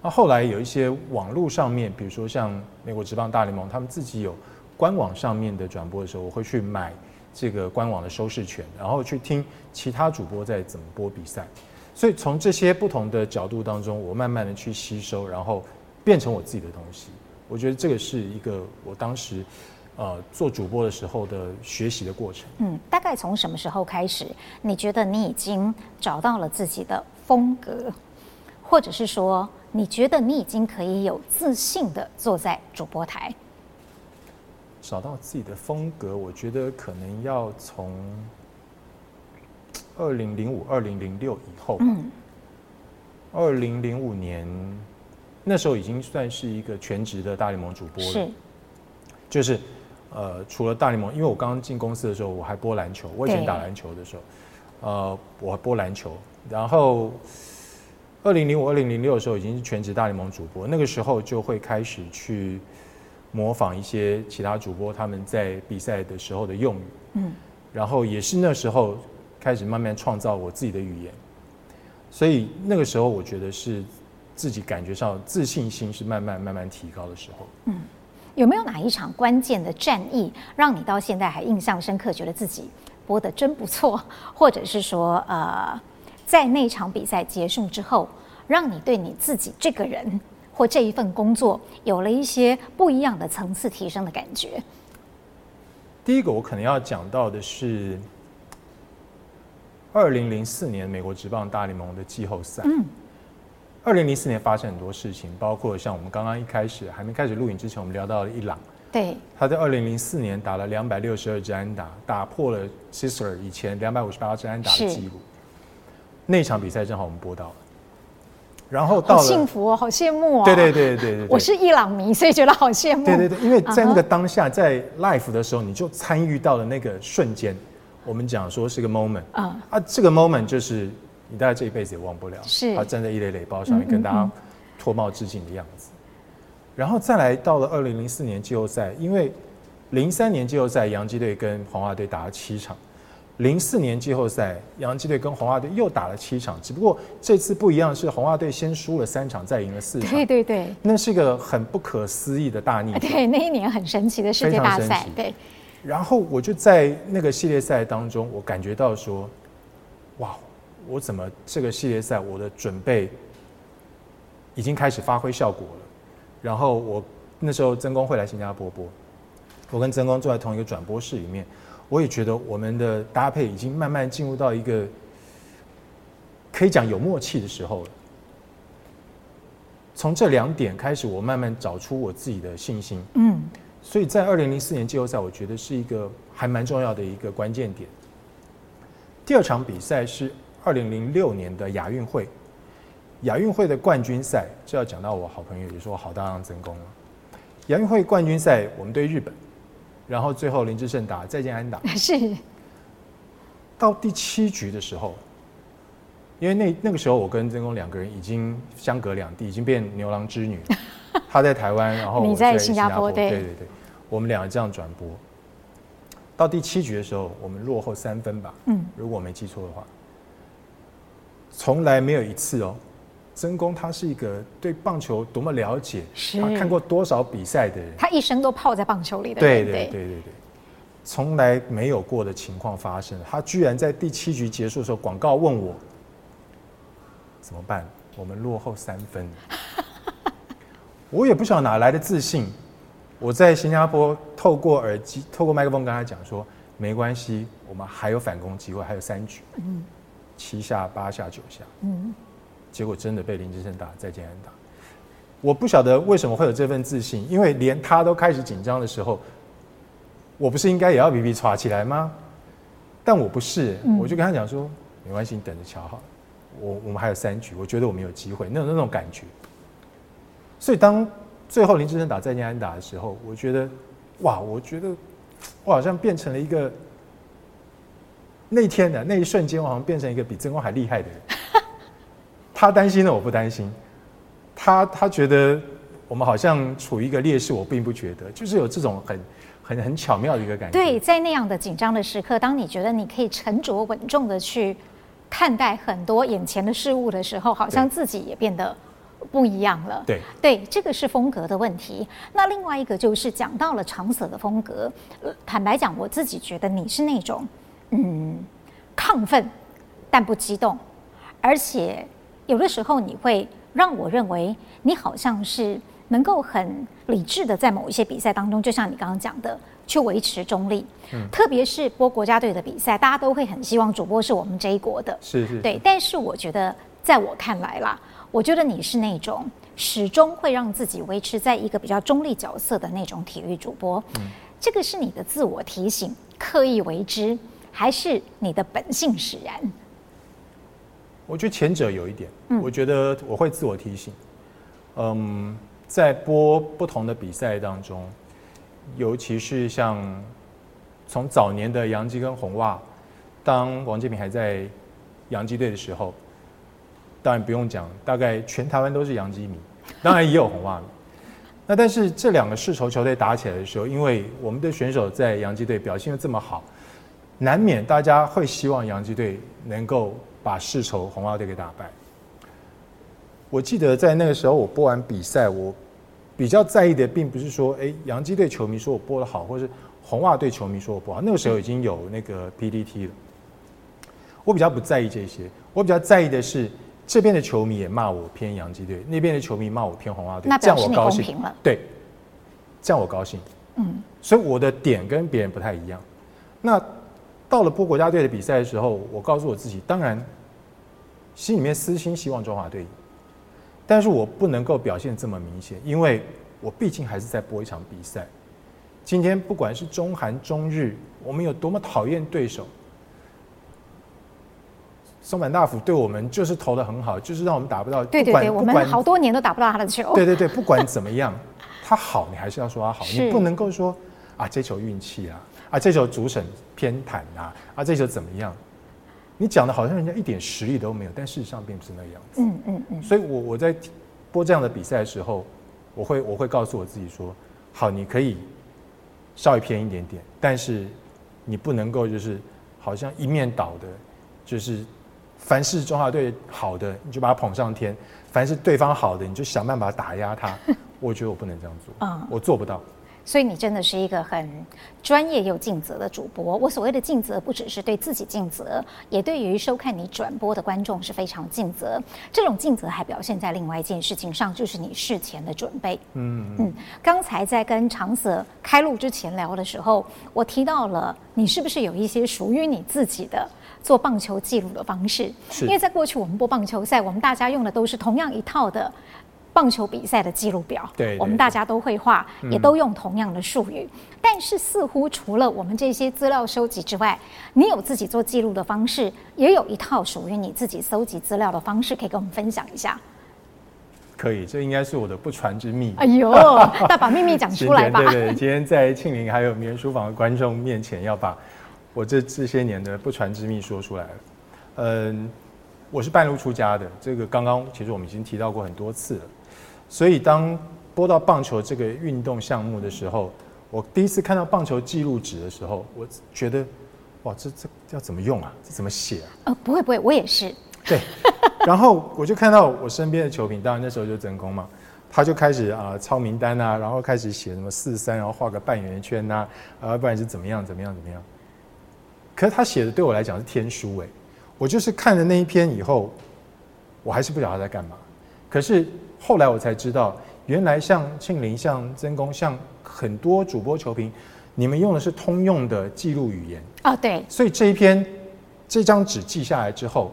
那后来有一些网络上面，比如说像美国职棒大联盟，他们自己有官网上面的转播的时候，我会去买这个官网的收视权，然后去听其他主播在怎么播比赛。所以从这些不同的角度当中，我慢慢的去吸收，然后。变成我自己的东西，我觉得这个是一个我当时，呃，做主播的时候的学习的过程。嗯，大概从什么时候开始，你觉得你已经找到了自己的风格，或者是说，你觉得你已经可以有自信的坐在主播台？找到自己的风格，我觉得可能要从二零零五、二零零六以后。嗯，二零零五年。那时候已经算是一个全职的大联盟主播了，是，就是，呃，除了大联盟，因为我刚刚进公司的时候，我还播篮球，我以前打篮球的时候，呃，我还播篮球，然后，二零零五、二零零六的时候已经是全职大联盟主播，那个时候就会开始去模仿一些其他主播他们在比赛的时候的用语，嗯，然后也是那时候开始慢慢创造我自己的语言，所以那个时候我觉得是。自己感觉上自信心是慢慢慢慢提高的时候。嗯，有没有哪一场关键的战役让你到现在还印象深刻，觉得自己播的真不错，或者是说，呃，在那场比赛结束之后，让你对你自己这个人或这一份工作有了一些不一样的层次提升的感觉？第一个，我可能要讲到的是二零零四年美国职棒大联盟的季后赛。嗯。二零零四年发生很多事情，包括像我们刚刚一开始还没开始录影之前，我们聊到了伊朗，对，他在二零零四年打了两百六十二支安打，打破了 Sister 以前两百五十八支安打的记录。那场比赛正好我们播到了，然后到了，好幸福哦，好羡慕哦。对对对对对，我是伊朗迷，所以觉得好羡慕。对对对，因为在那个当下，在 Life 的时候，你就参与到了那个瞬间。我们讲说是个 moment，啊，啊，这个 moment 就是。你大概这一辈子也忘不了，是他站在一垒垒包上面跟大家脱帽致敬的样子。然后再来到了二零零四年季后赛，因为零三年季后赛洋基队跟红袜队打了七场，零四年季后赛，洋基队跟红袜队又打了七场，只不过这次不一样，是红袜队先输了三场，再赢了四场。对对对，那是一个很不可思议的大逆转。对，那一年很神奇的世界大赛。对。然后我就在那个系列赛当中，我感觉到说，哇，我怎么这个系列赛我的准备已经开始发挥效果了？然后我那时候曾公会来新加坡播，我跟曾公坐在同一个转播室里面。我也觉得我们的搭配已经慢慢进入到一个可以讲有默契的时候了。从这两点开始，我慢慢找出我自己的信心。嗯，所以在二零零四年季后赛，我觉得是一个还蛮重要的一个关键点。第二场比赛是二零零六年的亚运会，亚运会的冠军赛，这要讲到我好朋友，也是我好搭档曾公了。亚运会冠军赛，我们对日本。然后最后林志胜打再见安打，是到第七局的时候，因为那那个时候我跟曾公两个人已经相隔两地，已经变牛郎织女。他在台湾，然后我在新加坡，对对对，我们两个这样转播。到第七局的时候，我们落后三分吧，嗯，如果我没记错的话，从来没有一次哦。曾公他是一个对棒球多么了解，他看过多少比赛的人，他一生都泡在棒球里的人，对对对对对，从来没有过的情况发生。他居然在第七局结束的时候，广告问我怎么办？我们落后三分，我也不晓得哪来的自信。我在新加坡透过耳机、透过麦克风跟他讲说，没关系，我们还有反攻机会，还有三局，嗯，七下、八下、九下，嗯。结果真的被林志胜打再见安打，我不晓得为什么会有这份自信，因为连他都开始紧张的时候，我不是应该也要比比抓起来吗？但我不是，我就跟他讲说，没关系，你等着瞧好，我我们还有三局，我觉得我们有机会，那种那种感觉。所以当最后林志胜打再见安打的时候，我觉得，哇，我觉得我好像变成了一个那天的那一瞬间，我好像变成一个比曾公还厉害的人。他担心的我不担心，他他觉得我们好像处于一个劣势，我并不觉得，就是有这种很很很巧妙的一个感觉。对，在那样的紧张的时刻，当你觉得你可以沉着稳重的去看待很多眼前的事物的时候，好像自己也变得不一样了。对对，这个是风格的问题。那另外一个就是讲到了长泽的风格，坦白讲，我自己觉得你是那种嗯亢奋但不激动，而且。有的时候你会让我认为你好像是能够很理智的在某一些比赛当中，就像你刚刚讲的，去维持中立。嗯，特别是播国家队的比赛，大家都会很希望主播是我们这一国的。是是。对，但是我觉得，在我看来啦，我觉得你是那种始终会让自己维持在一个比较中立角色的那种体育主播。嗯，这个是你的自我提醒，刻意为之，还是你的本性使然？我觉得前者有一点，我觉得我会自我提醒，嗯，在播不同的比赛当中，尤其是像从早年的洋基跟红袜，当王建民还在洋基队的时候，当然不用讲，大概全台湾都是洋基迷，当然也有红袜迷。那但是这两个世仇球队打起来的时候，因为我们的选手在洋基队表现的这么好，难免大家会希望洋基队能够。把世仇红袜队给打败。我记得在那个时候，我播完比赛，我比较在意的并不是说，哎，洋基队球迷说我播的好，或是红袜队球迷说我不好。那个时候已经有那个 PDT 了。我比较不在意这些，我比较在意的是这边的球迷也骂我偏洋基队，那边的球迷骂我偏红袜队，这样我高兴。对，这样我高兴。嗯，所以我的点跟别人不太一样。那。到了播国家队的比赛的时候，我告诉我自己，当然心里面私心希望中华队赢，但是我不能够表现这么明显，因为我毕竟还是在播一场比赛。今天不管是中韩、中日，我们有多么讨厌对手，松坂大辅对我们就是投的很好，就是让我们打不到。对对对，我们好多年都打不到他的球。对对对，不管怎么样，他好，你还是要说他好，你不能够说啊，这球运气啊。啊，这球主审偏袒啊！啊，这球怎么样？你讲的好像人家一点实力都没有，但事实上并不是那个样子。嗯嗯嗯。所以我我在播这样的比赛的时候，我会我会告诉我自己说：好，你可以稍微偏一点点，但是你不能够就是好像一面倒的，就是凡是中华队好的你就把他捧上天，凡是对方好的你就想办法打压他。我觉得我不能这样做，嗯，我做不到。所以你真的是一个很专业又尽责的主播。我所谓的尽责，不只是对自己尽责，也对于收看你转播的观众是非常尽责。这种尽责还表现在另外一件事情上，就是你事前的准备。嗯嗯。刚才在跟长泽开录之前聊的时候，我提到了你是不是有一些属于你自己的做棒球记录的方式？是。因为在过去我们播棒球赛，我们大家用的都是同样一套的。棒球比赛的记录表，对，对，我们大家都会画，也都用同样的术语。嗯、但是似乎除了我们这些资料收集之外，你有自己做记录的方式，也有一套属于你自己搜集资料的方式，可以跟我们分享一下。可以，这应该是我的不传之秘。哎呦，那把秘密讲出来吧。对，对对，今天在庆林还有名人书房的观众面前，要把我这这些年的不传之秘说出来了。嗯，我是半路出家的，这个刚刚其实我们已经提到过很多次了。所以，当播到棒球这个运动项目的时候，我第一次看到棒球记录纸的时候，我觉得，哇，这这要怎么用啊？这怎么写啊？呃，不会不会，我也是。对，然后我就看到我身边的球评，当然那时候就真空嘛，他就开始啊抄名单啊，然后开始写什么四三，然后画个半圆圈呐，啊，不然是怎么样怎么样怎么样。可是他写的对我来讲是天书哎，我就是看了那一篇以后，我还是不晓得他在干嘛。可是。后来我才知道，原来像庆林、像曾公、像很多主播球评，你们用的是通用的记录语言啊，对。所以这一篇这张纸记下来之后，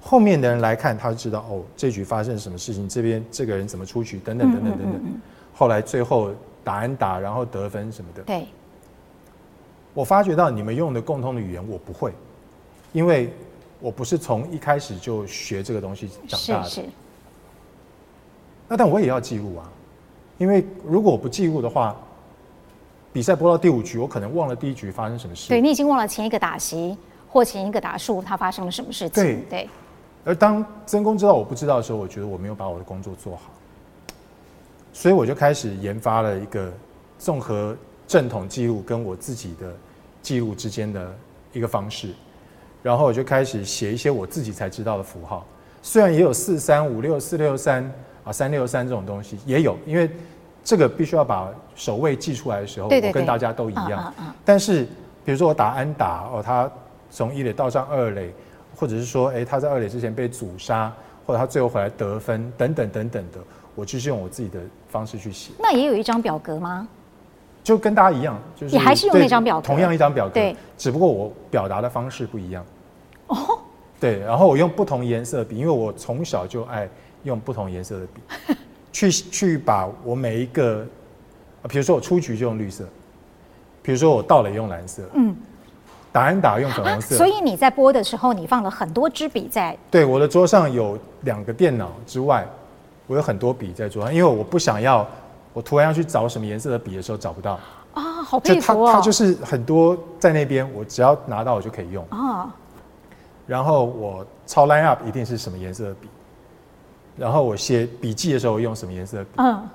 后面的人来看，他就知道哦，这局发生什么事情，这边这个人怎么出局，等等等等等等。后来最后打安打，然后得分什么的。对。我发觉到你们用的共通的语言，我不会，因为我不是从一开始就学这个东西长大的。是是。那但我也要记录啊，因为如果我不记录的话，比赛播到第五局，我可能忘了第一局发生什么事。对，你已经忘了前一个打席或前一个打数，它发生了什么事情。对对。而当曾公知道我不知道的时候，我觉得我没有把我的工作做好，所以我就开始研发了一个综合正统记录跟我自己的记录之间的一个方式，然后我就开始写一些我自己才知道的符号，虽然也有四三五六四六三。啊，三六三这种东西也有，因为这个必须要把守卫记出来的时候，我跟大家都一样。但是，比如说我打安打哦，他从一垒到上二垒，或者是说，哎，他在二垒之前被阻杀，或者他最后回来得分，等等等等的，我就是用我自己的方式去写。那也有一张表格吗？就跟大家一样，就是你还是用那张表格，同样一张表格，对，只不过我表达的方式不一样。哦，对，然后我用不同颜色笔，因为我从小就爱。用不同颜色的笔，去去把我每一个，比如说我出局就用绿色，比如说我到了用蓝色，嗯，打完打用粉红色。所以你在播的时候，你放了很多支笔在。对，我的桌上有两个电脑之外，我有很多笔在桌上，因为我不想要我突然要去找什么颜色的笔的时候找不到。啊，好佩服哦！它就是很多在那边，我只要拿到我就可以用。啊，然后我超 line up 一定是什么颜色的笔。然后我写笔记的时候我用什么颜色的笔？嗯，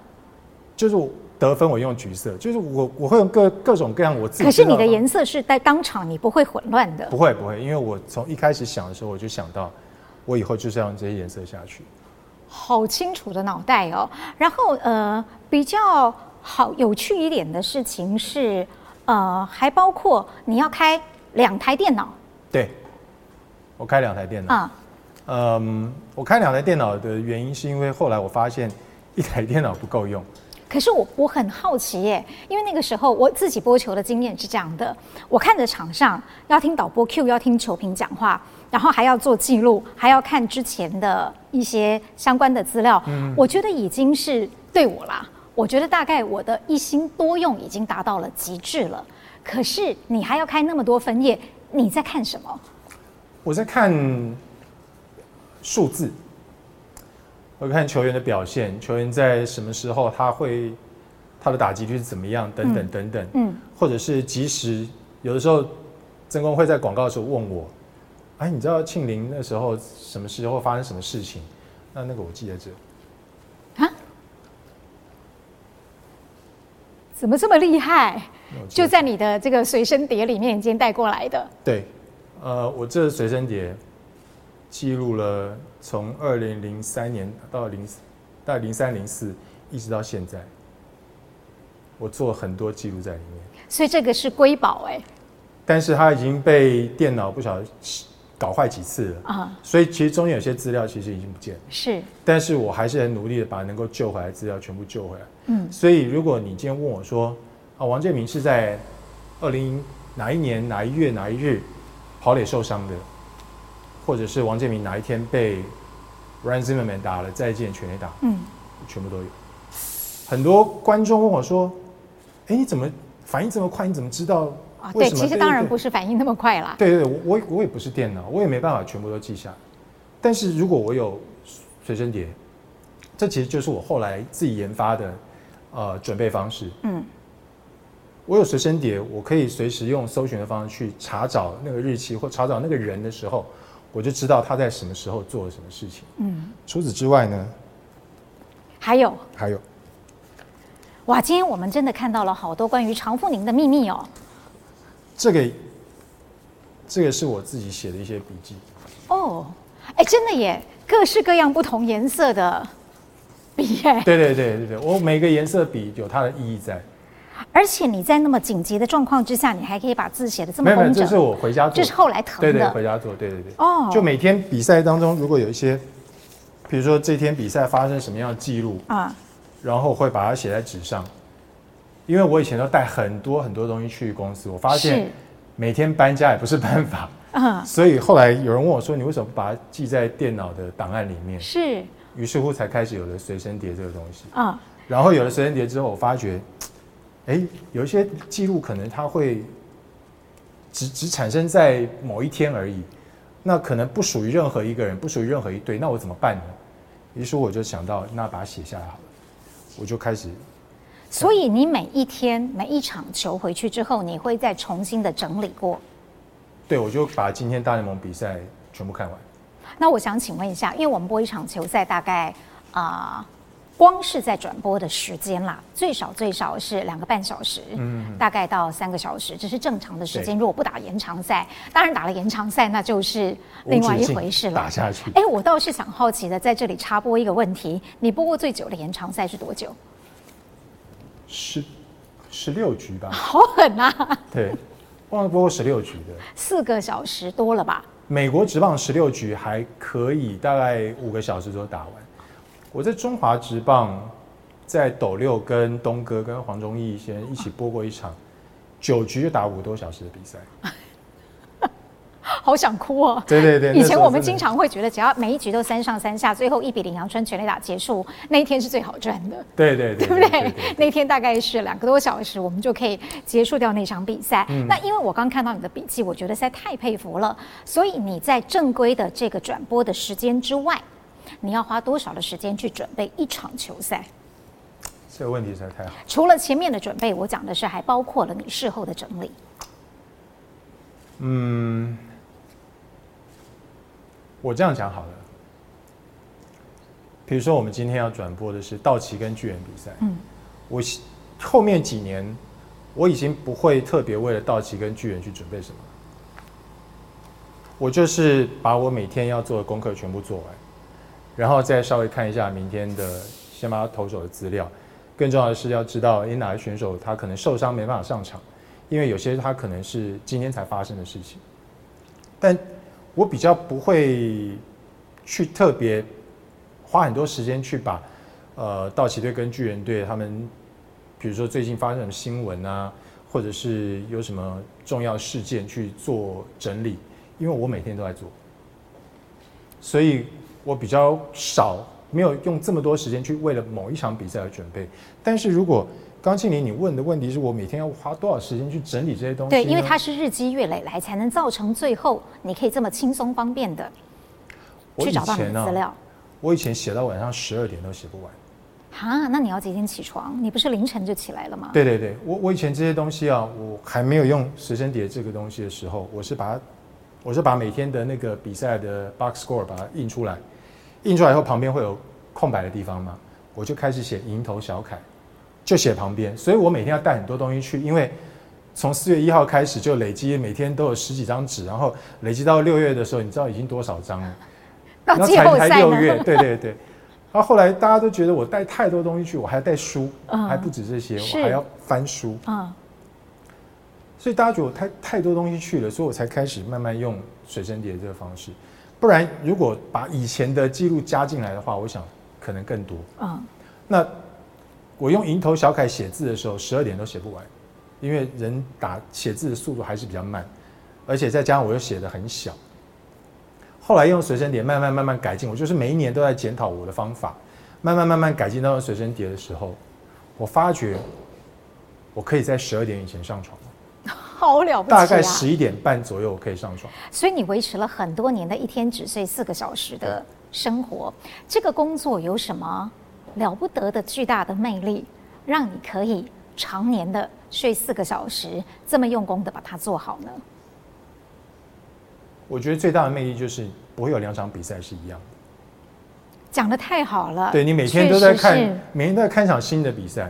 就是我得分我用橘色，就是我我会用各各种各样我自己。可是你的颜色是在当场你不会混乱的？不会不会，因为我从一开始想的时候我就想到，我以后就是要用这些颜色下去。好清楚的脑袋哦。然后呃，比较好有趣一点的事情是，呃，还包括你要开两台电脑。对，我开两台电脑。嗯。嗯，我开两台电脑的原因是因为后来我发现一台电脑不够用。可是我我很好奇耶，因为那个时候我自己播球的经验是这样的：我看着场上要听导播 Q，要听球评讲话，然后还要做记录，还要看之前的一些相关的资料。嗯，我觉得已经是对我啦，我觉得大概我的一心多用已经达到了极致了。可是你还要开那么多分页，你在看什么？我在看。数字，我看球员的表现，球员在什么时候他会他的打击率是怎么样，等等等等，嗯，嗯或者是及时有的时候，曾公会在广告的时候问我，哎，你知道庆龄那时候什么时候发生什么事情？那那个我记得这，啊？怎么这么厉害？就在你的这个随身碟里面已经带过来的？对。呃，我这随身碟记录了从二零零三年到零到零三零四一直到现在，我做了很多记录在里面。所以这个是瑰宝哎。但是它已经被电脑不晓得搞坏几次了啊，所以其实中间有些资料其实已经不见了。是，但是我还是很努力的把能够救回来的资料全部救回来。嗯，所以如果你今天问我说，啊，王建民是在二零哪一年哪一月哪一日跑垒受伤的，或者是王建民哪一天被 Ryan Zimmerman 打了再见全垒打，嗯，全部都有。很多观众问我说，哎，你怎么反应这么快？你怎么知道？啊，对，其实当然不是反应那么快啦。对对对，我我也不是电脑，我也没办法全部都记下。但是如果我有随身碟，这其实就是我后来自己研发的呃准备方式。嗯，我有随身碟，我可以随时用搜寻的方式去查找那个日期或查找那个人的时候，我就知道他在什么时候做了什么事情。嗯，除此之外呢，还有还有，哇，今天我们真的看到了好多关于常富宁的秘密哦。这个，这个是我自己写的一些笔记。哦，哎，真的耶，各式各样不同颜色的笔耶。对对对对对，我每个颜色笔有它的意义在。而且你在那么紧急的状况之下，你还可以把字写的这么工整。没有，这是我回家做，这是后来謄的。对对，回家做，对对对。哦，就每天比赛当中，如果有一些，比如说这天比赛发生什么样的记录啊，然后会把它写在纸上。因为我以前都带很多很多东西去公司，我发现每天搬家也不是办法，嗯，所以后来有人问我说：“你为什么不把它记在电脑的档案里面？”是，于是乎才开始有了随身碟这个东西啊。然后有了随身碟之后，我发觉，哎，有一些记录可能它会只只产生在某一天而已，那可能不属于任何一个人，不属于任何一队，那我怎么办呢？于是我就想到，那把它写下来好了，我就开始。所以你每一天每一场球回去之后，你会再重新的整理过？对，我就把今天大联盟比赛全部看完。那我想请问一下，因为我们播一场球赛大概啊、呃，光是在转播的时间啦，最少最少是两个半小时，嗯，大概到三个小时，这是正常的时间。如果不打延长赛，当然打了延长赛那就是另外一回事了。打下去。哎，我倒是想好奇的，在这里插播一个问题：你播过最久的延长赛是多久？十十六局吧，好狠啊！对，忘了播过十六局的，四个小时多了吧？美国职棒十六局还可以，大概五个小时就打完。我在中华职棒，在斗六跟东哥跟黄忠义先一起播过一场，九局就打五个多小时的比赛。好想哭哦！对对对，以前我们经常会觉得，只要每一局都三上三下，最后一比零阳春全垒打结束，那一天是最好赚的。对对对，对不对？那天大概是两个多小时，我们就可以结束掉那场比赛。嗯、那因为我刚看到你的笔记，我觉得实在太佩服了。所以你在正规的这个转播的时间之外，你要花多少的时间去准备一场球赛？这个问题实在太好。除了前面的准备，我讲的是还包括了你事后的整理。嗯。我这样讲好了，比如说我们今天要转播的是道奇跟巨人比赛，嗯，我后面几年我已经不会特别为了道奇跟巨人去准备什么，我就是把我每天要做的功课全部做完，然后再稍微看一下明天的先发投手的资料，更重要的是要知道，诶，哪个选手他可能受伤没办法上场，因为有些他可能是今天才发生的事情，但。我比较不会去特别花很多时间去把呃道奇队跟巨人队他们，比如说最近发生什么新闻啊，或者是有什么重要事件去做整理，因为我每天都在做，所以我比较少没有用这么多时间去为了某一场比赛而准备。但是如果刚庆林，你问的问题是我每天要花多少时间去整理这些东西？对，因为它是日积月累来，才能造成最后你可以这么轻松方便的去找到你的资料。我以前写到晚上十二点都写不完。哈，那你要几点起床？你不是凌晨就起来了吗？对对对，我我以前这些东西啊，我还没有用时间碟这个东西的时候，我是把它，我是把每天的那个比赛的 box score 把它印出来，印出来以后旁边会有空白的地方嘛，我就开始写蝇头小楷。就写旁边，所以我每天要带很多东西去，因为从四月一号开始就累积，每天都有十几张纸，然后累积到六月的时候，你知道已经多少张了？到季后赛才六月，对对对。然后后来大家都觉得我带太多东西去，我还要带书，嗯、还不止这些，我还要翻书。嗯。所以大家觉得我太太多东西去了，所以我才开始慢慢用水生碟这个方式。不然如果把以前的记录加进来的话，我想可能更多。嗯。那我用蝇头小楷写字的时候，十二点都写不完。因为人打写字的速度还是比较慢，而且再加上我又写的很小。后来用随身碟慢慢慢慢改进，我就是每一年都在检讨我的方法，慢慢慢慢改进到随身碟的时候，我发觉我可以在十二点以前上床。好了不起啊！大概十一点半左右我可以上床。所以你维持了很多年的一天只睡四个小时的生活，这个工作有什么了不得的巨大的魅力，让你可以常年的？睡四个小时，这么用功的把它做好呢？我觉得最大的魅力就是不会有两场比赛是一样的。讲的太好了。对，你每天都在看，每天都在看场新的比赛，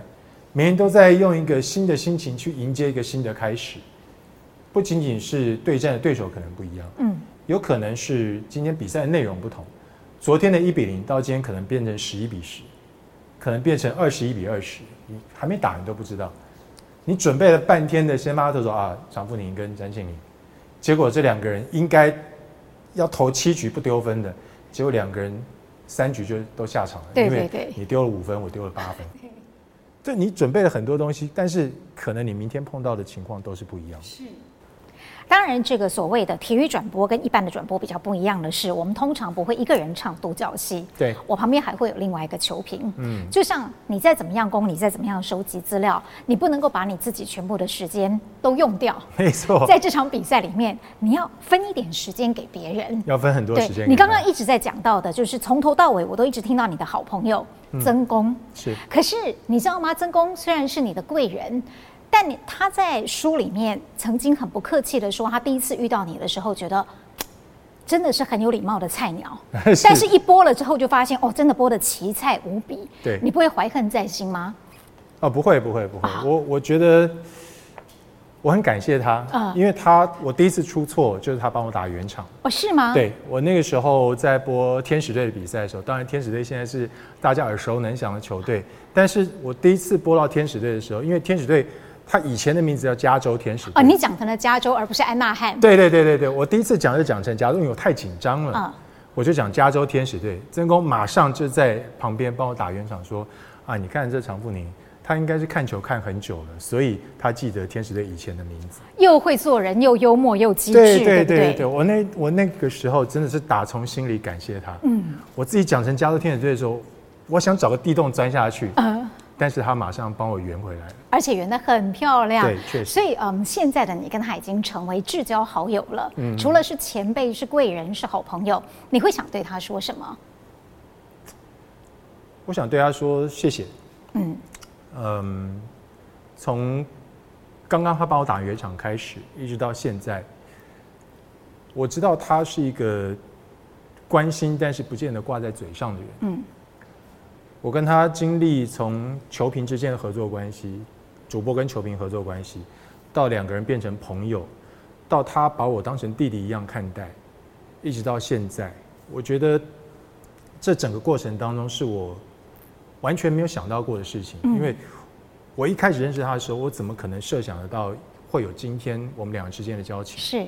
每天都在用一个新的心情去迎接一个新的开始。不仅仅是对战的对手可能不一样，嗯，有可能是今天比赛的内容不同。昨天的一比零到今天可能变成十一比十，可能变成二十一比二十，你还没打你都不知道。你准备了半天的先发投手啊，常富宁跟詹庆林，结果这两个人应该要投七局不丢分的，结果两个人三局就都下场了，对对对，因为你丢了五分，我丢了八分。对，你准备了很多东西，但是可能你明天碰到的情况都是不一样的。是。当然，这个所谓的体育转播跟一般的转播比较不一样的是，我们通常不会一个人唱独角戏。对，我旁边还会有另外一个球评。嗯，就像你再怎么样攻，你再怎么样收集资料，你不能够把你自己全部的时间都用掉。没错，在这场比赛里面，你要分一点时间给别人。要分很多时间。你刚刚一直在讲到的，就是从头到尾，我都一直听到你的好朋友曾公。嗯，是。可是你知道吗？曾公虽然是你的贵人。但你他在书里面曾经很不客气的说，他第一次遇到你的时候，觉得 真的是很有礼貌的菜鸟。是。但是一播了之后，就发现哦，真的播的奇菜无比。对。你不会怀恨在心吗？哦，不会，不会，不会。啊、我我觉得我很感谢他，嗯、因为他我第一次出错就是他帮我打圆场。哦，是吗？对，我那个时候在播天使队的比赛的时候，当然天使队现在是大家耳熟能详的球队，但是我第一次播到天使队的时候，因为天使队。他以前的名字叫加州天使。哦，你讲成了加州，而不是安纳汉。对对对对对，我第一次讲就讲成加州，因为我太紧张了。嗯。我就讲加州天使队，曾公马上就在旁边帮我打圆场，说：“啊，你看这常富宁，他应该是看球看很久了，所以他记得天使队以前的名字。又会做人，又幽默，又机智。对对对对对，我那我那个时候真的是打从心里感谢他。嗯。我自己讲成加州天使队的时候，我想找个地洞钻下去。嗯。但是他马上帮我圆回来了，而且圆的很漂亮。对，确实。所以，嗯，现在的你跟他已经成为至交好友了。嗯，除了是前辈、是贵人、是好朋友，你会想对他说什么？我想对他说谢谢。嗯嗯，从刚刚他帮我打圆场开始，一直到现在，我知道他是一个关心，但是不见得挂在嘴上的人。嗯。我跟他经历从球评之间的合作关系，主播跟球评合作关系，到两个人变成朋友，到他把我当成弟弟一样看待，一直到现在，我觉得这整个过程当中是我完全没有想到过的事情。因为我一开始认识他的时候，我怎么可能设想得到会有今天我们两个之间的交情？是。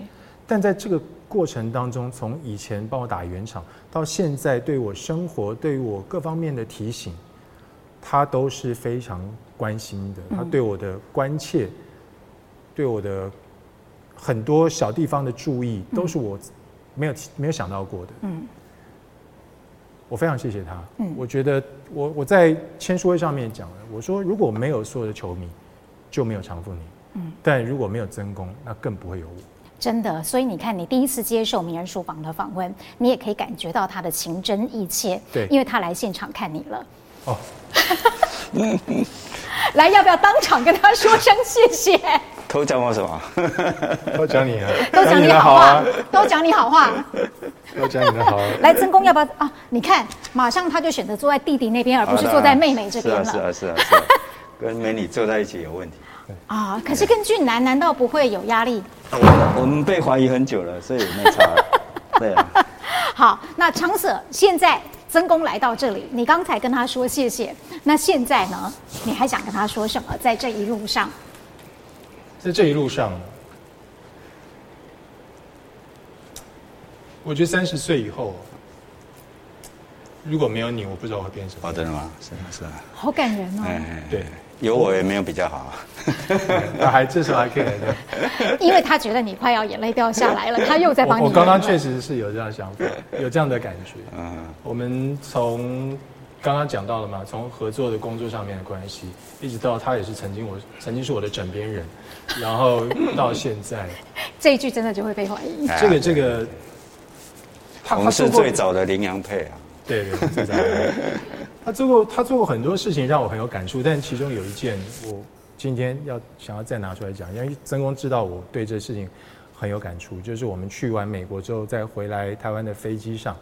但在这个过程当中，从以前帮我打圆场，到现在对我生活、对我各方面的提醒，他都是非常关心的。他对我的关切，对我的很多小地方的注意，都是我没有没有想到过的。嗯，我非常谢谢他。嗯，我觉得我我在签书会上面讲了，我说如果没有所有的球迷，就没有常富宁。嗯，但如果没有曾公，那更不会有我。真的，所以你看，你第一次接受名人书房的访问，你也可以感觉到他的情真意切。对，因为他来现场看你了。哦。来，要不要当场跟他说声谢谢？都讲我什么？都讲你啊。都讲你好话。都讲你好话。都讲你的好。来，曾公要不要啊？你看，马上他就选择坐在弟弟那边，而不是坐在妹妹这边了。是啊，是啊，是啊，是啊。跟美女坐在一起有问题。啊，可是跟俊男难道不会有压力？我们被怀疑很久了，所以没差。对啊。好，那昌 Sir 现在曾公来到这里，你刚才跟他说谢谢，那现在呢？你还想跟他说什么？在这一路上，在这一路上，我觉得三十岁以后，如果没有你，我不知道会变什么。哦，真的吗？是啊，是啊。好感人哦。哎对。有我也没有比较好，那还至少还可以，因为他觉得你快要眼泪掉下来了，他又在帮你。我刚刚确实是有这样的想法，有这样的感觉。嗯，我们从刚刚讲到了嘛，从合作的工作上面的关系，一直到他也是曾经我曾经是我的枕边人，然后到现在，这一句真的就会被怀疑。这个这个，我们是最早的羚羊配啊。对对，最早的。他做过，他做过很多事情让我很有感触，但其中有一件我今天要想要再拿出来讲，因为曾公知道我对这事情很有感触，就是我们去完美国之后再回来台湾的飞机上，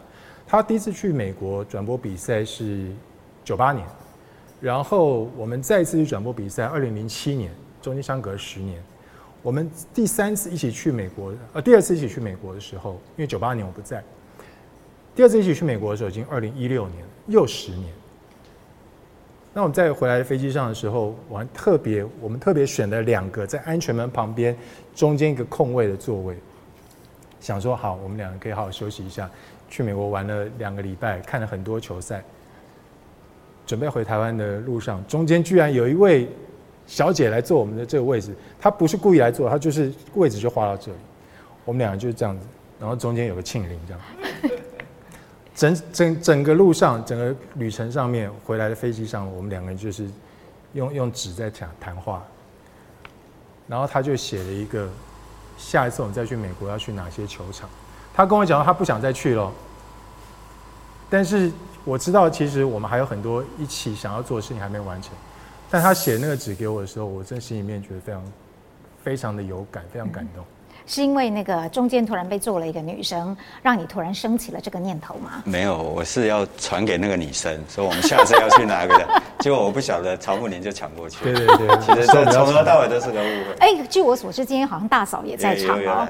他第一次去美国转播比赛是九八年，然后我们再一次去转播比赛，二零零七年，中间相隔十年，我们第三次一起去美国，呃，第二次一起去美国的时候，因为九八年我不在，第二次一起去美国的时候已经二零一六年，又十年。那我们在回来的飞机上的时候，我还特别，我们特别选了两个在安全门旁边中间一个空位的座位，想说好，我们两个可以好好休息一下。去美国玩了两个礼拜，看了很多球赛，准备回台湾的路上，中间居然有一位小姐来坐我们的这个位置，她不是故意来坐，她就是位置就划到这里，我们两个就是这样子，然后中间有个庆铃这样。整整整个路上，整个旅程上面回来的飞机上，我们两个人就是用用纸在讲谈话。然后他就写了一个，下一次我们再去美国要去哪些球场。他跟我讲他不想再去了。但是我知道，其实我们还有很多一起想要做的事情还没完成。但他写那个纸给我的时候，我真心里面觉得非常非常的有感，非常感动。是因为那个中间突然被做了一个女生，让你突然升起了这个念头吗？没有，我是要传给那个女生，说我们下次要去哪个的。结果我不晓得，曹慕年就抢过去。对对对，其实从头到尾都是个误会。哎，据我所知，今天好像大嫂也在场哦。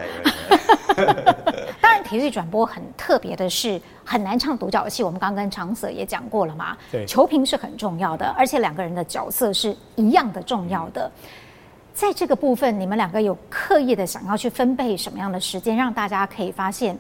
当然，体育转播很特别的是，很难唱独角戏。我们刚刚跟昌 Sir 也讲过了嘛。对，球评是很重要的，而且两个人的角色是一样的重要的。嗯在这个部分，你们两个有刻意的想要去分配什么样的时间，让大家可以发现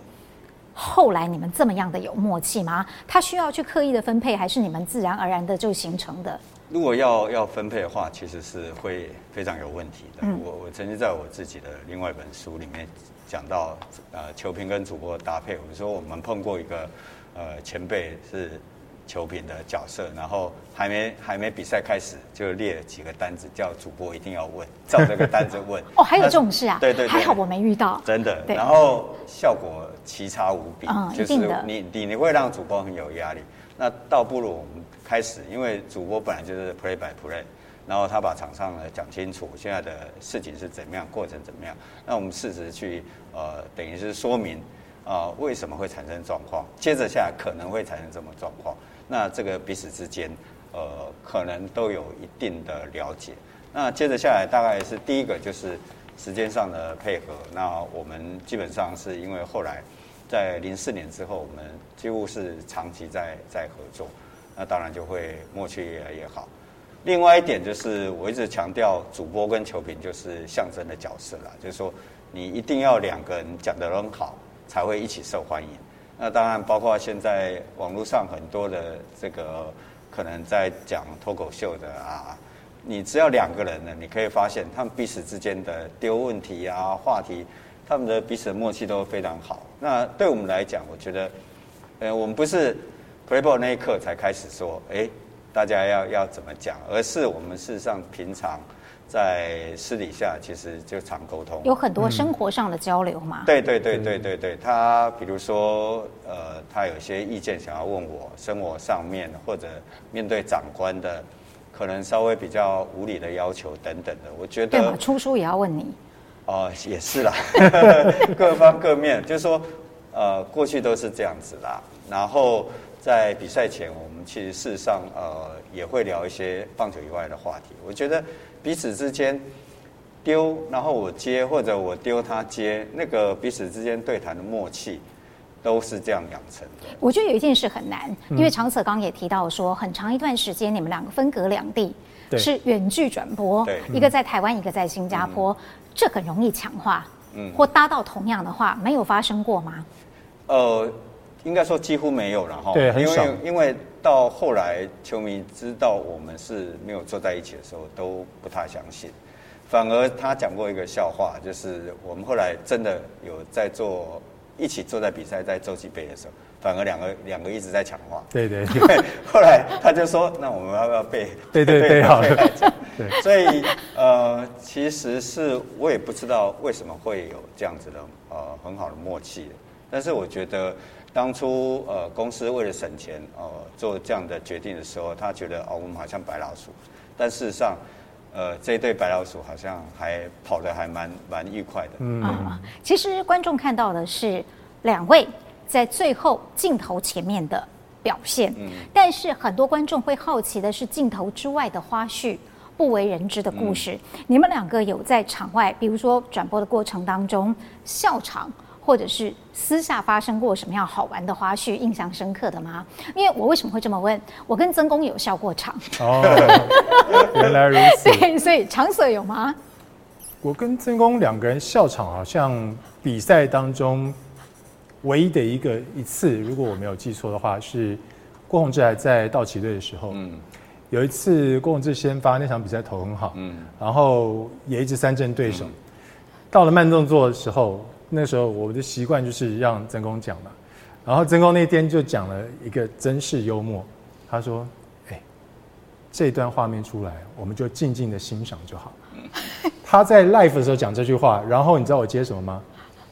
后来你们这么样的有默契吗？他需要去刻意的分配，还是你们自然而然的就形成的？如果要要分配的话，其实是会非常有问题的。嗯、我我曾经在我自己的另外一本书里面讲到，呃，球评跟主播的搭配，我说我们碰过一个呃前辈是。球评的角色，然后还没还没比赛开始就列了几个单子，叫主播一定要问，照这个单子问。哦，还有这种事啊？对，对对，还好我没遇到。真的，然后效果奇差无比，嗯、就是你你你会让主播很有压力。那倒不如我们开始，因为主播本来就是 play by play，然后他把场上的讲清楚，现在的事情是怎么样，过程怎么样，那我们试着去呃，等于是说明啊、呃，为什么会产生状况，接着下来可能会产生什么状况。那这个彼此之间，呃，可能都有一定的了解。那接着下来，大概是第一个就是时间上的配合。那我们基本上是因为后来在零四年之后，我们几乎是长期在在合作，那当然就会默契越来越好。另外一点就是我一直强调，主播跟球评就是象征的角色啦，就是说你一定要两个人讲得很好，才会一起受欢迎。那当然，包括现在网络上很多的这个可能在讲脱口秀的啊，你只要两个人呢，你可以发现他们彼此之间的丢问题啊、话题，他们的彼此的默契都非常好。那对我们来讲，我觉得，呃，我们不是 play ball 那一刻才开始说，哎，大家要要怎么讲，而是我们事实上平常。在私底下其实就常沟通，有很多生活上的交流嘛。对对对对对对，他比如说呃，他有些意见想要问我，生活上面或者面对长官的，可能稍微比较无理的要求等等的，我觉得。对嘛，出书也要问你。哦，也是啦，各方各面，就是说呃，过去都是这样子啦。然后在比赛前，我们其实事实上呃也会聊一些棒球以外的话题，我觉得。彼此之间，丢，然后我接，或者我丢他接，那个彼此之间对谈的默契，都是这样养成的。我觉得有一件事很难，因为长 Sir 刚也提到说，很长一段时间你们两个分隔两地，是远距转播，一个在台湾，一个在新加坡，这很容易强化，嗯，或搭到同样的话，没有发生过吗？呃。应该说几乎没有了哈，对，很少。因为因为到后来球迷知道我们是没有坐在一起的时候，都不太相信。反而他讲过一个笑话，就是我们后来真的有在做一起坐在比赛在洲际杯的时候，反而两个两个一直在抢话。对对。因 为后来他就说：“那我们要不要背？”对对对，好的。对。所以呃，其实是我也不知道为什么会有这样子的呃很好的默契，但是我觉得。当初呃，公司为了省钱，呃，做这样的决定的时候，他觉得哦，我们好像白老鼠，但事实上，呃，这一对白老鼠好像还跑得还蛮蛮愉快的。嗯啊，其实观众看到的是两位在最后镜头前面的表现，嗯，但是很多观众会好奇的是镜头之外的花絮，不为人知的故事。嗯，你们两个有在场外，比如说转播的过程当中笑场。或者是私下发生过什么样好玩的花絮，印象深刻的吗？因为我为什么会这么问？我跟曾公有笑过场。哦，原来如此。对，所以长 Sir 有吗？我跟曾公两个人笑场，好像比赛当中唯一的一个一次，如果我没有记错的话，是郭宏志还在道奇队的时候。嗯。有一次郭宏志先发那场比赛投很好，嗯，然后也一直三振对手，嗯、到了慢动作的时候。那时候我的习惯就是让曾公讲嘛，然后曾公那天就讲了一个真是幽默，他说：“哎，这段画面出来，我们就静静的欣赏就好。”他在 l i f e 的时候讲这句话，然后你知道我接什么吗？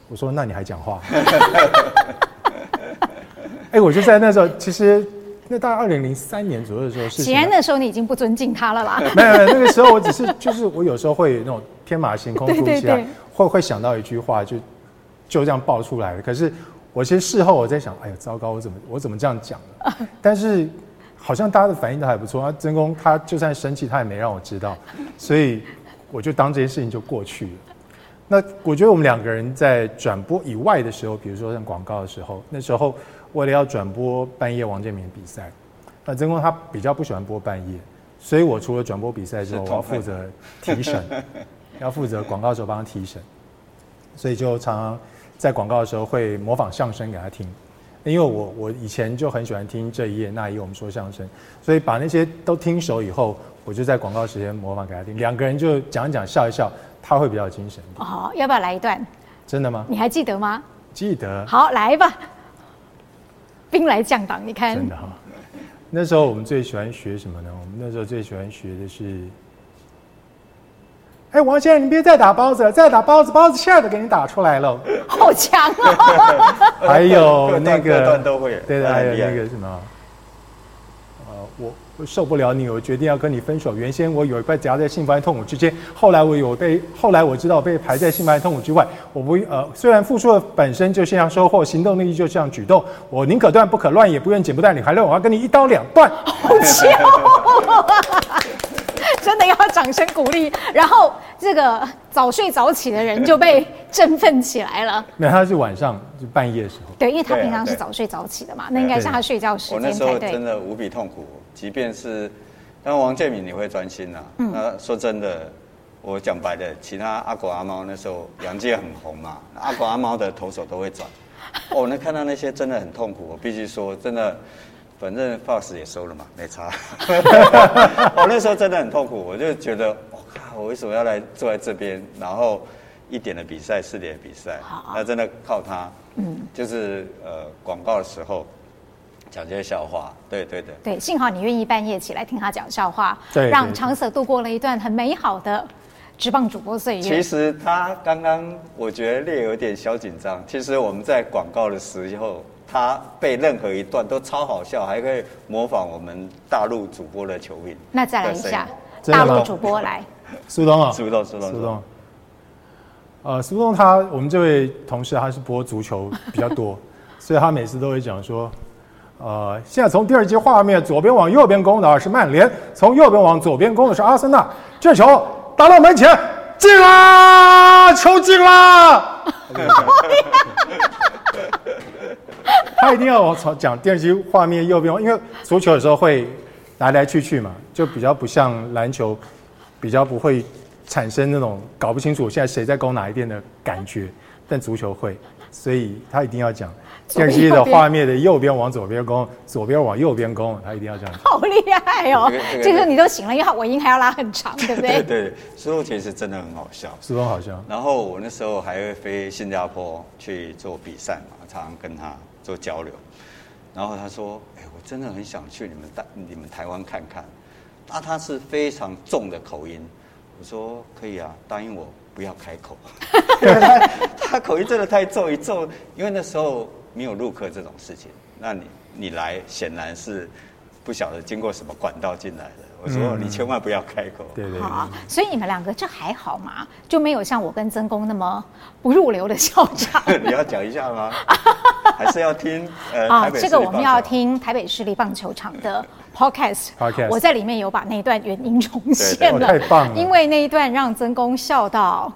我说：“那你还讲话？” 哎，我就在那时候，其实那大概二零零三年左右的时候是。显然那时候你已经不尊敬他了啦。没有没有，那个时候我只是就是我有时候会那种天马行空，突如其来会会想到一句话就。就这样爆出来了。可是我其实事后我在想，哎呀，糟糕，我怎么我怎么这样讲了？但是好像大家的反应都还不错。啊，曾公他就算生气，他也没让我知道，所以我就当这件事情就过去了。那我觉得我们两个人在转播以外的时候，比如说像广告的时候，那时候为了要转播半夜王建民比赛，那曾公他比较不喜欢播半夜，所以我除了转播比赛之后，我要负责提审，要负责广告的时候帮他提审，所以就常常。在广告的时候会模仿相声给他听，因为我我以前就很喜欢听这一页那一页我们说相声，所以把那些都听熟以后，我就在广告时间模仿给他听，两个人就讲一讲笑一笑，他会比较精神。哦，要不要来一段？真的吗？你还记得吗？记得。好，来吧。兵来将挡，你看。真的哈。那时候我们最喜欢学什么呢？我们那时候最喜欢学的是。哎，王先生，你别再打包子了，再打包子，包子馅儿都给你打出来了，好强 哦！还有那个，段段都会，对对，还有那个什么，呃，我我受不了你，我决定要跟你分手。原先我有一块夹在幸福和痛苦之间，后来我有被，后来我知道我被排在幸福和痛苦之外。我不呃，虽然付出的本身就像收获，行动力就像举动，我宁可断不可乱，也不愿剪不断理还乱，我要跟你一刀两断。好强哦！真的要掌声鼓励，然后这个早睡早起的人就被振奋起来了。没有，他是晚上就半夜的时候。对，因为他平常是早睡早起的嘛，那应该是他睡觉时间才对。我那时候真的无比痛苦，即便是但王建民，你会专心呐、啊。嗯。那说真的，我讲白的，其他阿狗阿猫那时候杨界很红嘛，阿狗阿猫的投手都会转。哦，那看到那些真的很痛苦，我必须说真的。反正 Fox 也收了嘛，没差。我 那时候真的很痛苦，我就觉得，我靠，我为什么要来坐在这边？然后一点的比赛，四点的比赛，那真的靠他。嗯，就是呃广告的时候讲这些笑话，对对对。对，幸好你愿意半夜起来听他讲笑话，对，让长 Sir 度过了一段很美好的直棒主播岁月。其实他刚刚我觉得略有点小紧张。其实我们在广告的时候。他背任何一段都超好笑，还可以模仿我们大陆主播的球韵。那再来一下，大陆主播来。苏东啊，苏东，苏东，苏东。呃，苏东他，我们这位同事他是播足球比较多，所以他每次都会讲说，呃，现在从第二季画面左边往右边攻的是曼联，从右边往左边攻的是阿森纳。这球打到门前，进啦，球进啦！他一定要我从讲电视机画面右边，因为足球有时候会来来去去嘛，就比较不像篮球，比较不会产生那种搞不清楚现在谁在攻哪一边的感觉，但足球会，所以他一定要讲。电视机的画面的右边往左边攻，左边往右边攻，他一定要这样。好厉害哦！这个你都醒了，因为尾音还要拉很长，对不对？对对，苏东其实真的很好笑，苏东好笑。然后我那时候还会飞新加坡去做比赛嘛，常常跟他做交流。然后他说：“哎，我真的很想去你们大你们台湾看看。”那他是非常重的口音。我说：“可以啊，答应我不要开口。”他他口音真的太重，一重，因为那时候。没有陆客这种事情，那你你来显然是不晓得经过什么管道进来的。我说你千万不要开口。对对。好，所以你们两个这还好嘛？就没有像我跟曾公那么不入流的校长。你要讲一下吗？还是要听？呃，啊，这个我们要听台北市立棒球场的 podcast。podcast。我在里面有把那一段原音重现了。太棒了！因为那一段让曾公笑到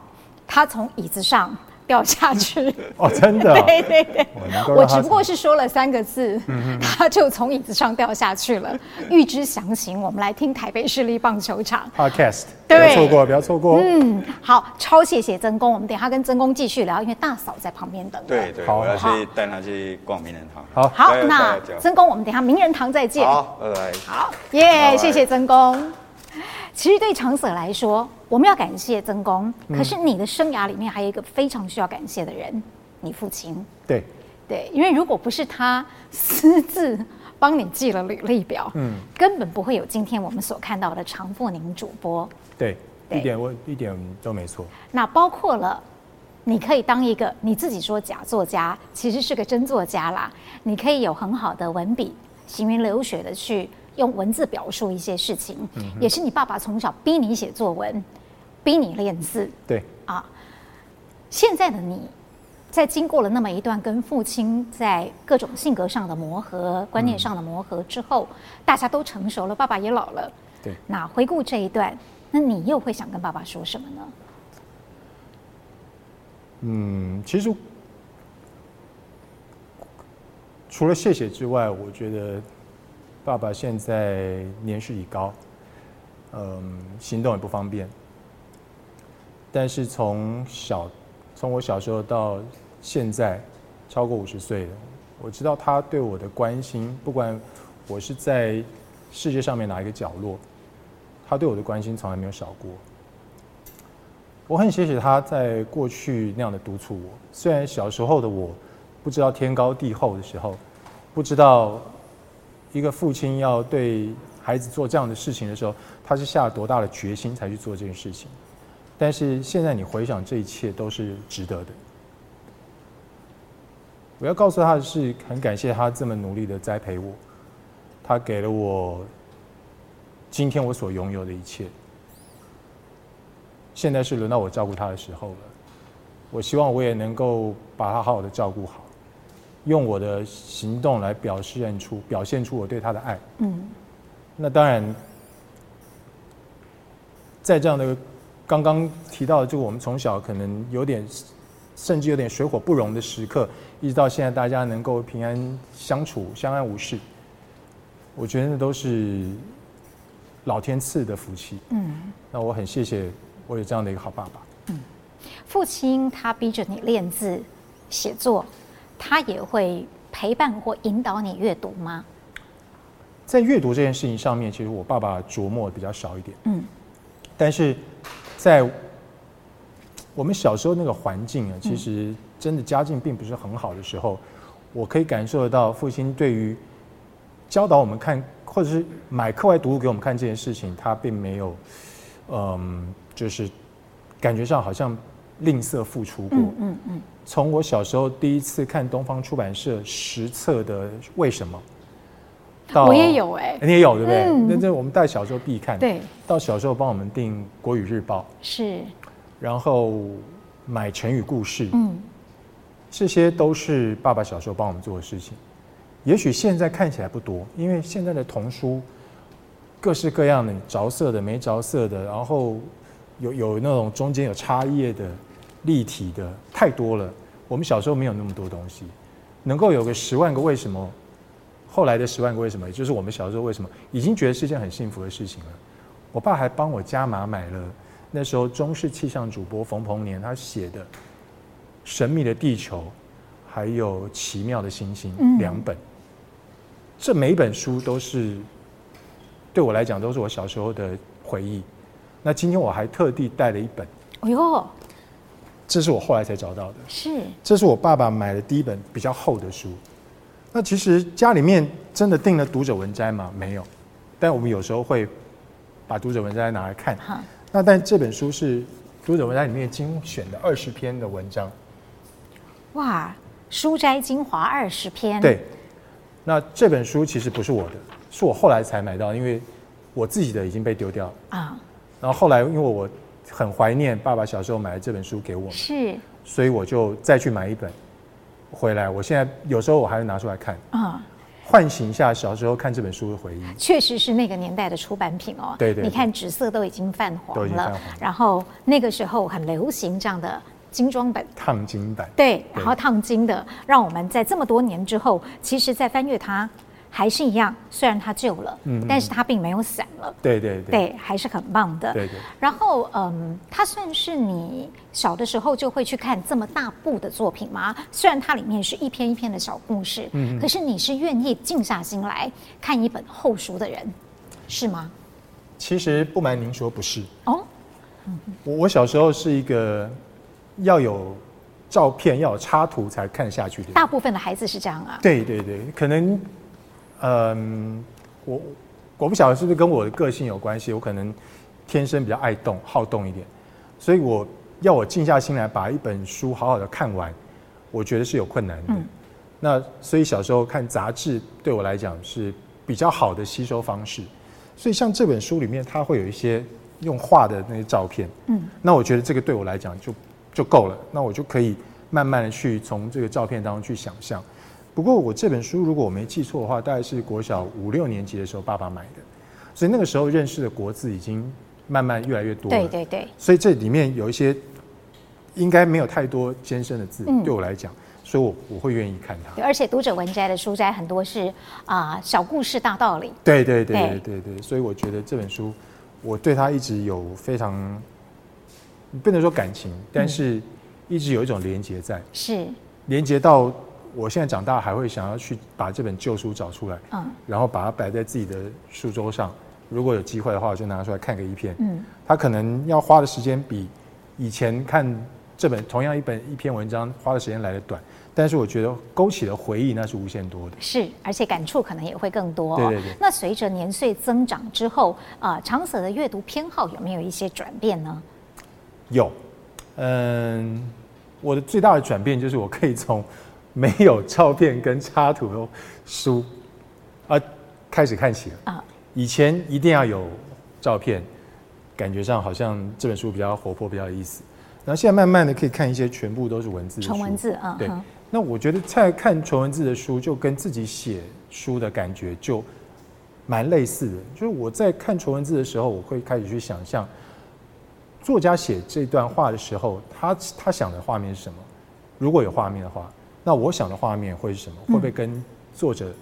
他从椅子上。掉下去哦，真的，对 对对，我只不过是说了三个字，他就从椅子上掉下去了。预知详情，我们来听台北市立棒球场 Podcast，不要错过，不要错过。嗯，好，超谢谢曾公，我们等下跟曾公继续聊，因为大嫂在旁边等。对对，我要去带他去逛名人堂。好，好，那曾公，我们等下名人堂再见。好，拜拜。好，耶，谢谢曾公。其实对长舍来说，我们要感谢曾公。可是你的生涯里面还有一个非常需要感谢的人，你父亲。对，对，因为如果不是他私自帮你记了履历表，嗯，根本不会有今天我们所看到的常富宁主播。对，对一点我一点都没错。那包括了，你可以当一个你自己说假作家，其实是个真作家啦。你可以有很好的文笔，行云流水的去。用文字表述一些事情，嗯、也是你爸爸从小逼你写作文，逼你练字。对啊，现在的你，在经过了那么一段跟父亲在各种性格上的磨合、观念上的磨合之后，嗯、大家都成熟了，爸爸也老了。对，那回顾这一段，那你又会想跟爸爸说什么呢？嗯，其实除了谢谢之外，我觉得。爸爸现在年事已高，嗯，行动也不方便。但是从小，从我小时候到现在，超过五十岁了，我知道他对我的关心，不管我是在世界上面哪一个角落，他对我的关心从来没有少过。我很谢谢他在过去那样的督促我。虽然小时候的我不知道天高地厚的时候，不知道。一个父亲要对孩子做这样的事情的时候，他是下了多大的决心才去做这件事情？但是现在你回想，这一切都是值得的。我要告诉他的是，很感谢他这么努力的栽培我，他给了我今天我所拥有的一切。现在是轮到我照顾他的时候了，我希望我也能够把他好好的照顾好。用我的行动来表现出表现出我对他的爱。嗯，那当然，在这样的刚刚提到的，就我们从小可能有点，甚至有点水火不容的时刻，一直到现在大家能够平安相处、相安无事，我觉得那都是老天赐的福气。嗯，那我很谢谢我有这样的一个好爸爸。嗯，父亲他逼着你练字、写作。他也会陪伴或引导你阅读吗？在阅读这件事情上面，其实我爸爸琢磨比较少一点。嗯，但是在我们小时候那个环境啊，其实真的家境并不是很好的时候，我可以感受得到父亲对于教导我们看，或者是买课外读物给我们看这件事情，他并没有，嗯，就是感觉上好像吝啬付出过。嗯嗯。嗯从我小时候第一次看东方出版社实测的《为什么》，到我也有哎、欸，你也有对不对？嗯、那这我们带小时候必看。对，到小时候帮我们订《国语日报》是，然后买成语故事，嗯，这些都是爸爸小时候帮我们做的事情。也许现在看起来不多，因为现在的童书各式各样的，着色的、没着色的，然后有有那种中间有插页的、立体的，太多了。我们小时候没有那么多东西，能够有个十万个为什么，后来的十万个为什么，也就是我们小时候为什么，已经觉得是件很幸福的事情了。我爸还帮我加码买了那时候中式气象主播冯鹏年他写的《神秘的地球》，还有《奇妙的星星》两本。这每一本书都是对我来讲都是我小时候的回忆。那今天我还特地带了一本。哎呦，这是我后来才找到的。是，这是我爸爸买的第一本比较厚的书。那其实家里面真的订了读者文摘吗？没有，但我们有时候会把读者文摘拿来看。哈那但这本书是读者文摘里面精选的二十篇的文章。哇，书摘精华二十篇。对。那这本书其实不是我的，是我后来才买到，因为我自己的已经被丢掉了啊。然后后来因为我很怀念爸爸小时候买的这本书给我们，是，所以我就再去买一本回来。我现在有时候我还会拿出来看啊，唤醒一下小时候看这本书的回忆。确实是那个年代的出版品哦。对对，对，你看纸色都已经泛黄了。然后那个时候很流行这样的。精装本，烫金版，对，然后烫金的，让我们在这么多年之后，其实，在翻阅它还是一样，虽然它旧了，嗯，但是它并没有散了，对对对，对，还是很棒的，对对。然后，嗯，它算是你小的时候就会去看这么大部的作品吗？虽然它里面是一篇一篇的小故事，嗯，可是你是愿意静下心来看一本厚书的人，是吗？其实不瞒您说，不是哦，我我小时候是一个。要有照片，要有插图才看下去的。大部分的孩子是这样啊。对对对，可能，嗯，我我不晓得是不是跟我的个性有关系，我可能天生比较爱动、好动一点，所以我要我静下心来把一本书好好的看完，我觉得是有困难的。嗯。那所以小时候看杂志对我来讲是比较好的吸收方式，所以像这本书里面，它会有一些用画的那些照片。嗯。那我觉得这个对我来讲就。就够了，那我就可以慢慢的去从这个照片当中去想象。不过我这本书如果我没记错的话，大概是国小五六年级的时候爸爸买的，所以那个时候认识的国字已经慢慢越来越多了。对对对。所以这里面有一些应该没有太多艰深的字，嗯、对我来讲，所以我我会愿意看它。而且读者文摘的书摘很多是啊、呃、小故事大道理。对对对对对对，所以我觉得这本书我对它一直有非常。不能说感情，但是一直有一种连结在，是连结到我现在长大还会想要去把这本旧书找出来，嗯，然后把它摆在自己的书桌上。如果有机会的话，我就拿出来看个一篇。嗯，他可能要花的时间比以前看这本同样一本一篇文章花的时间来的短，但是我觉得勾起的回忆那是无限多的。是，而且感触可能也会更多。对对对。那随着年岁增长之后，啊、呃，长舍的阅读偏好有没有一些转变呢？有，嗯，我的最大的转变就是我可以从没有照片跟插图的书啊开始看起了啊。以前一定要有照片，感觉上好像这本书比较活泼，比较有意思。然后现在慢慢的可以看一些全部都是文字的书，纯文字啊。对，那我觉得在看纯文字的书，就跟自己写书的感觉就蛮类似的。就是我在看纯文字的时候，我会开始去想象。作家写这段话的时候，他他想的画面是什么？如果有画面的话，那我想的画面会是什么？会不会跟作者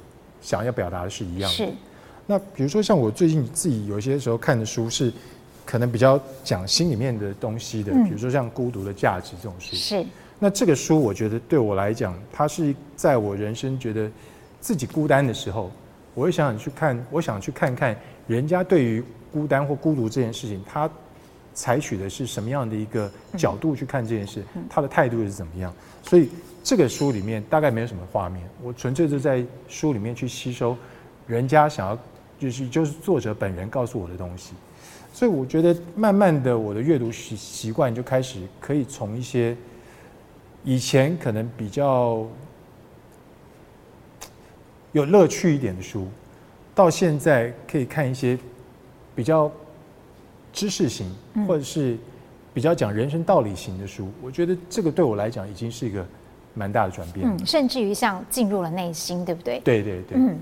想要表达的是一样的？是。那比如说像我最近自己有些时候看的书是，可能比较讲心里面的东西的，比如说像《孤独的价值》这种书。是。那这个书我觉得对我来讲，它是在我人生觉得自己孤单的时候，我会想想去看，我想去看看人家对于孤单或孤独这件事情，他。采取的是什么样的一个角度去看这件事？他的态度是怎么样？所以这个书里面大概没有什么画面，我纯粹是在书里面去吸收人家想要，就是就是作者本人告诉我的东西。所以我觉得慢慢的我的阅读习习惯就开始可以从一些以前可能比较有乐趣一点的书，到现在可以看一些比较。知识型，或者是比较讲人生道理型的书，嗯，我觉得这个对我来讲已经是一个蛮大的转变。嗯，甚至于像进入了内心，对不对？对对对。嗯。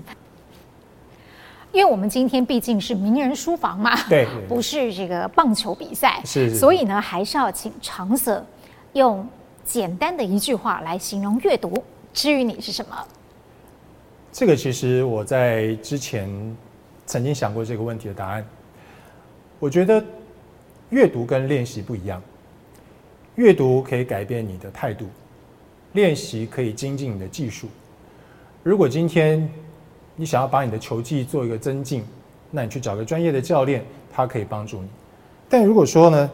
因为我们今天毕竟是名人书房嘛，对，不是这个棒球比赛，是，是，所以呢，还是要请长 Sir 用简单的一句话来形容阅读之于你是什么？这个其实我在之前曾经想过这个问题的答案。我觉得阅读跟练习不一样，阅读可以改变你的态度，练习可以精进你的技术。如果今天你想要把你的球技做一个增进，那你去找个专业的教练，他可以帮助你。但如果说呢，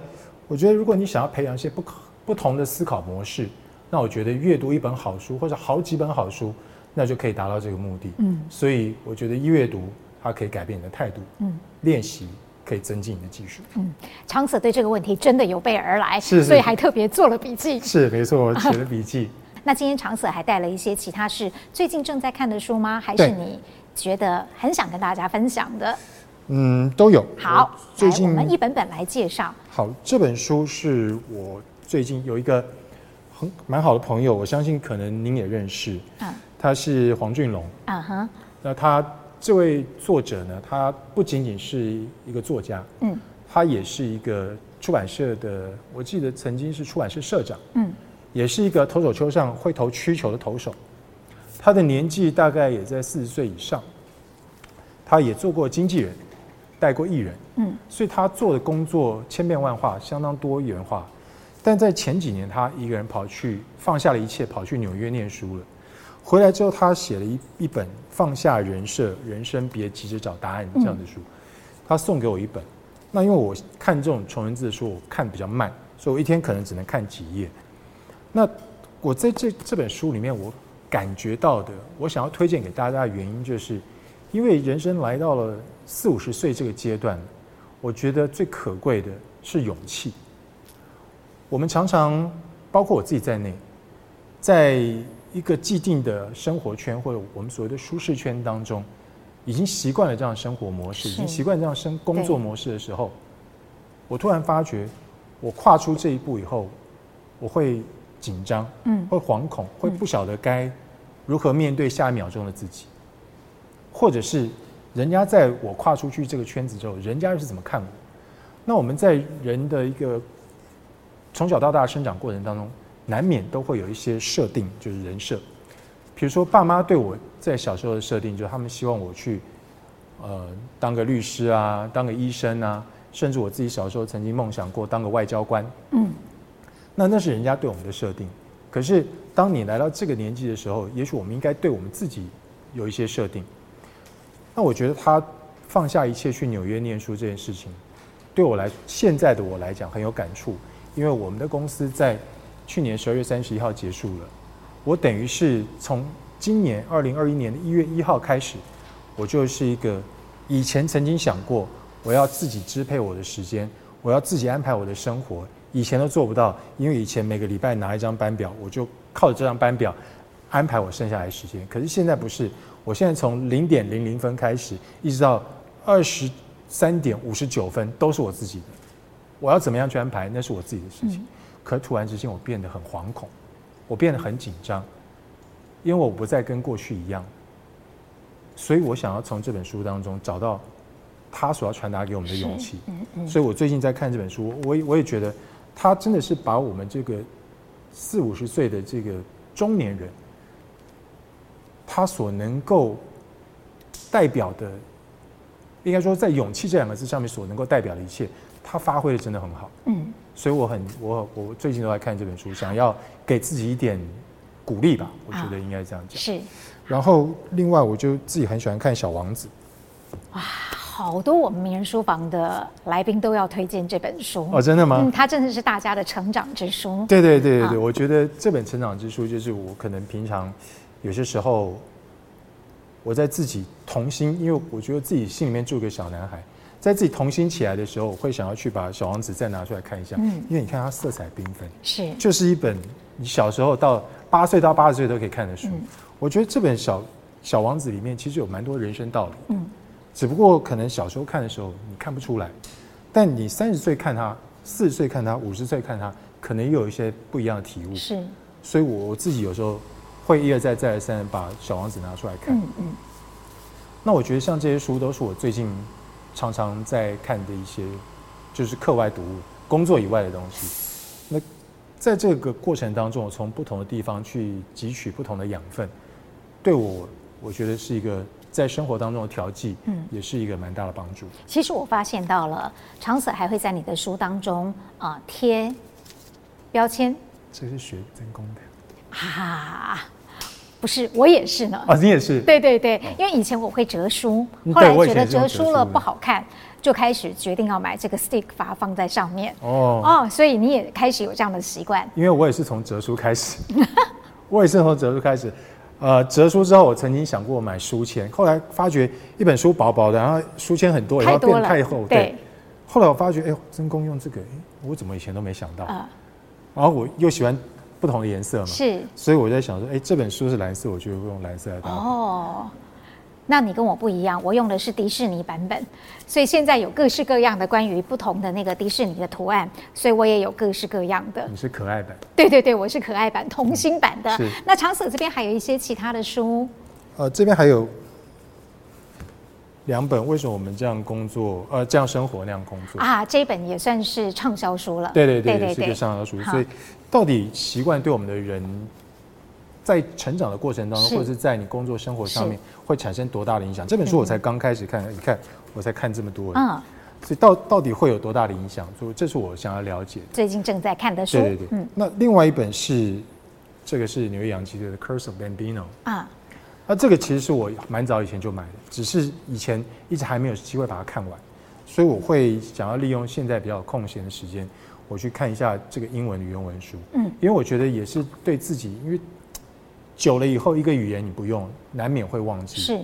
我觉得如果你想要培养一些不不同的思考模式，那我觉得阅读一本好书或者好几本好书。那就可以达到这个目的。嗯，所以我觉得一阅读它可以改变你的态度。嗯，练习可以增进你的技术。嗯，长 Sir 对这个问题真的有备而来，是，是，所以还特别做了笔记。是，没错，我写了笔记。那今天长 Sir 还带了一些其他是最近正在看的书吗？还是你觉得很想跟大家分享的？嗯，都有。好，最近我们一本本来介绍。好，这本书是我最近有一个很蛮好的朋友，我相信可能您也认识。嗯。他是黄俊龙，啊哈，那他这位作者呢，他不仅仅是一个作家，嗯，他也是一个出版社的，我记得曾经是出版社社长，嗯，也是一个投手球上会投曲球的投手，他的年纪大概也在四十岁以上，他也做过经纪人，带过艺人，嗯，所以他做的工作千变万化，相当多元化，但在前几年，他一个人跑去放下了一切，跑去纽约念书了。回来之后，他写了一一本《放下人设，人生别急着找答案》这样的书，他送给我一本。那因为我看这种穷人字的书，我看比较慢，所以我一天可能只能看几页。那我在这这本书里面，我感觉到的，我想要推荐给大家的原因，就是因为人生来到了四五十岁这个阶段，我觉得最可贵的是勇气。我们常常，包括我自己在内，在一个既定的生活圈，或者我们所谓的舒适圈当中，已经习惯了这样的生活模式，已经习惯这样生工作模式的时候，我突然发觉，我跨出这一步以后，我会紧张，嗯，会惶恐，会不晓得该如何面对下一秒钟的自己，或者是人家在我跨出去这个圈子之后，人家又是怎么看我？那我们在人的一个从小到大生长过程当中。难免都会有一些设定，就是人设。比如说，爸妈对我在小时候的设定，就是他们希望我去，呃，当个律师啊，当个医生啊，甚至我自己小时候曾经梦想过当个外交官。嗯，那那是人家对我们的设定。可是，当你来到这个年纪的时候，也许我们应该对我们自己有一些设定。那我觉得他放下一切去纽约念书这件事情，对我来现在的我来讲很有感触，因为我们的公司在。去年十二月三十一号结束了，我等于是从今年二零二一年的一月一号开始，我就是一个以前曾经想过我要自己支配我的时间，我要自己安排我的生活，以前都做不到，因为以前每个礼拜拿一张班表，我就靠着这张班表安排我剩下来的时间。可是现在不是，我现在从零点零零分开始，一直到二十三点五十九分都是我自己的，我要怎么样去安排，那是我自己的事情。嗯可突然之间，我变得很惶恐，我变得很紧张，因为我不再跟过去一样，所以我想要从这本书当中找到他所要传达给我们的勇气。所以我最近在看这本书，我也我也觉得他真的是把我们这个四五十岁的这个中年人，他所能够代表的，应该说在勇气这两个字上面所能够代表的一切，他发挥的真的很好。嗯。所以我很我我最近都在看这本书，想要给自己一点鼓励吧。我觉得应该这样讲。是。然后另外，我就自己很喜欢看《小王子》。哇，好多我们名人书房的来宾都要推荐这本书哦，真的吗？嗯，它真的是大家的成长之书。对对对对对，我觉得这本成长之书就是我可能平常有些时候我在自己童心，因为我觉得自己心里面住个小男孩。在自己童心起来的时候，我会想要去把《小王子》再拿出来看一下，嗯，因为你看它色彩缤纷，是，就是一本你小时候到八岁到八十岁都可以看的书。嗯，我觉得这本小《小王子》里面其实有蛮多人生道理，嗯，只不过可能小时候看的时候你看不出来，但你三十岁看它，四十岁看它，五十岁看它，可能又有一些不一样的体悟。是，所以我我自己有时候会一而再再而三把《小王子》拿出来看。嗯嗯。那我觉得像这些书都是我最近常常在看的一些，就是课外读物，工作以外的东西。那在这个过程当中，我从不同的地方去汲取不同的养分，对我我觉得是一个在生活当中的调剂，嗯，也是一个蛮大的帮助。其实我发现到了，长 sở 还会在你的书当中啊贴标签。这是学真功的啊。不是，我也是呢。哦，你也是。对对对，因为以前我会折书，后来觉得折书了不好看，就开始决定要买这个 stick，把它放在上面。哦哦，所以你也开始有这样的习惯。因为我也是从折书开始，我也是从折书开始。呃，折书之后，我曾经想过买书签，后来发觉一本书薄薄的，然后书签很多，然后变太厚。对。后来我发觉，哎呦，真功用这个，我怎么以前都没想到？然后我又喜欢。不同的颜色嘛，是，所以我在想说，哎，这本书是蓝色，我就用蓝色来搭。哦，那你跟我不一样，我用的是迪士尼版本，所以现在有各式各样的关于不同的那个迪士尼的图案，所以我也有各式各样的。你是可爱版？对对对，我是可爱版，童心版的。嗯、那长 sở 这边还有一些其他的书。呃，这边还有两本，为什么我们这样工作？呃，这样生活那样工作啊？这一本也算是畅销书了。对对对，对对对，是畅销书，所以。到底习惯对我们的人，在成长的过程当中，或者是在你工作生活上面，会产生多大的影响？这本书我才刚开始看，你看我才看这么多，嗯，所以到到底会有多大的影响？所以这是我想要了解的。最近正在看的书，对对对，嗯。那另外一本是，这个是纽约洋基队的《Curse of Bambino》啊，那这个其实是我蛮早以前就买的，只是以前一直还没有机会把它看完，所以我会想要利用现在比较空闲的时间。我去看一下这个英文的原文书，嗯，因为我觉得也是对自己，因为久了以后一个语言你不用，难免会忘记，是，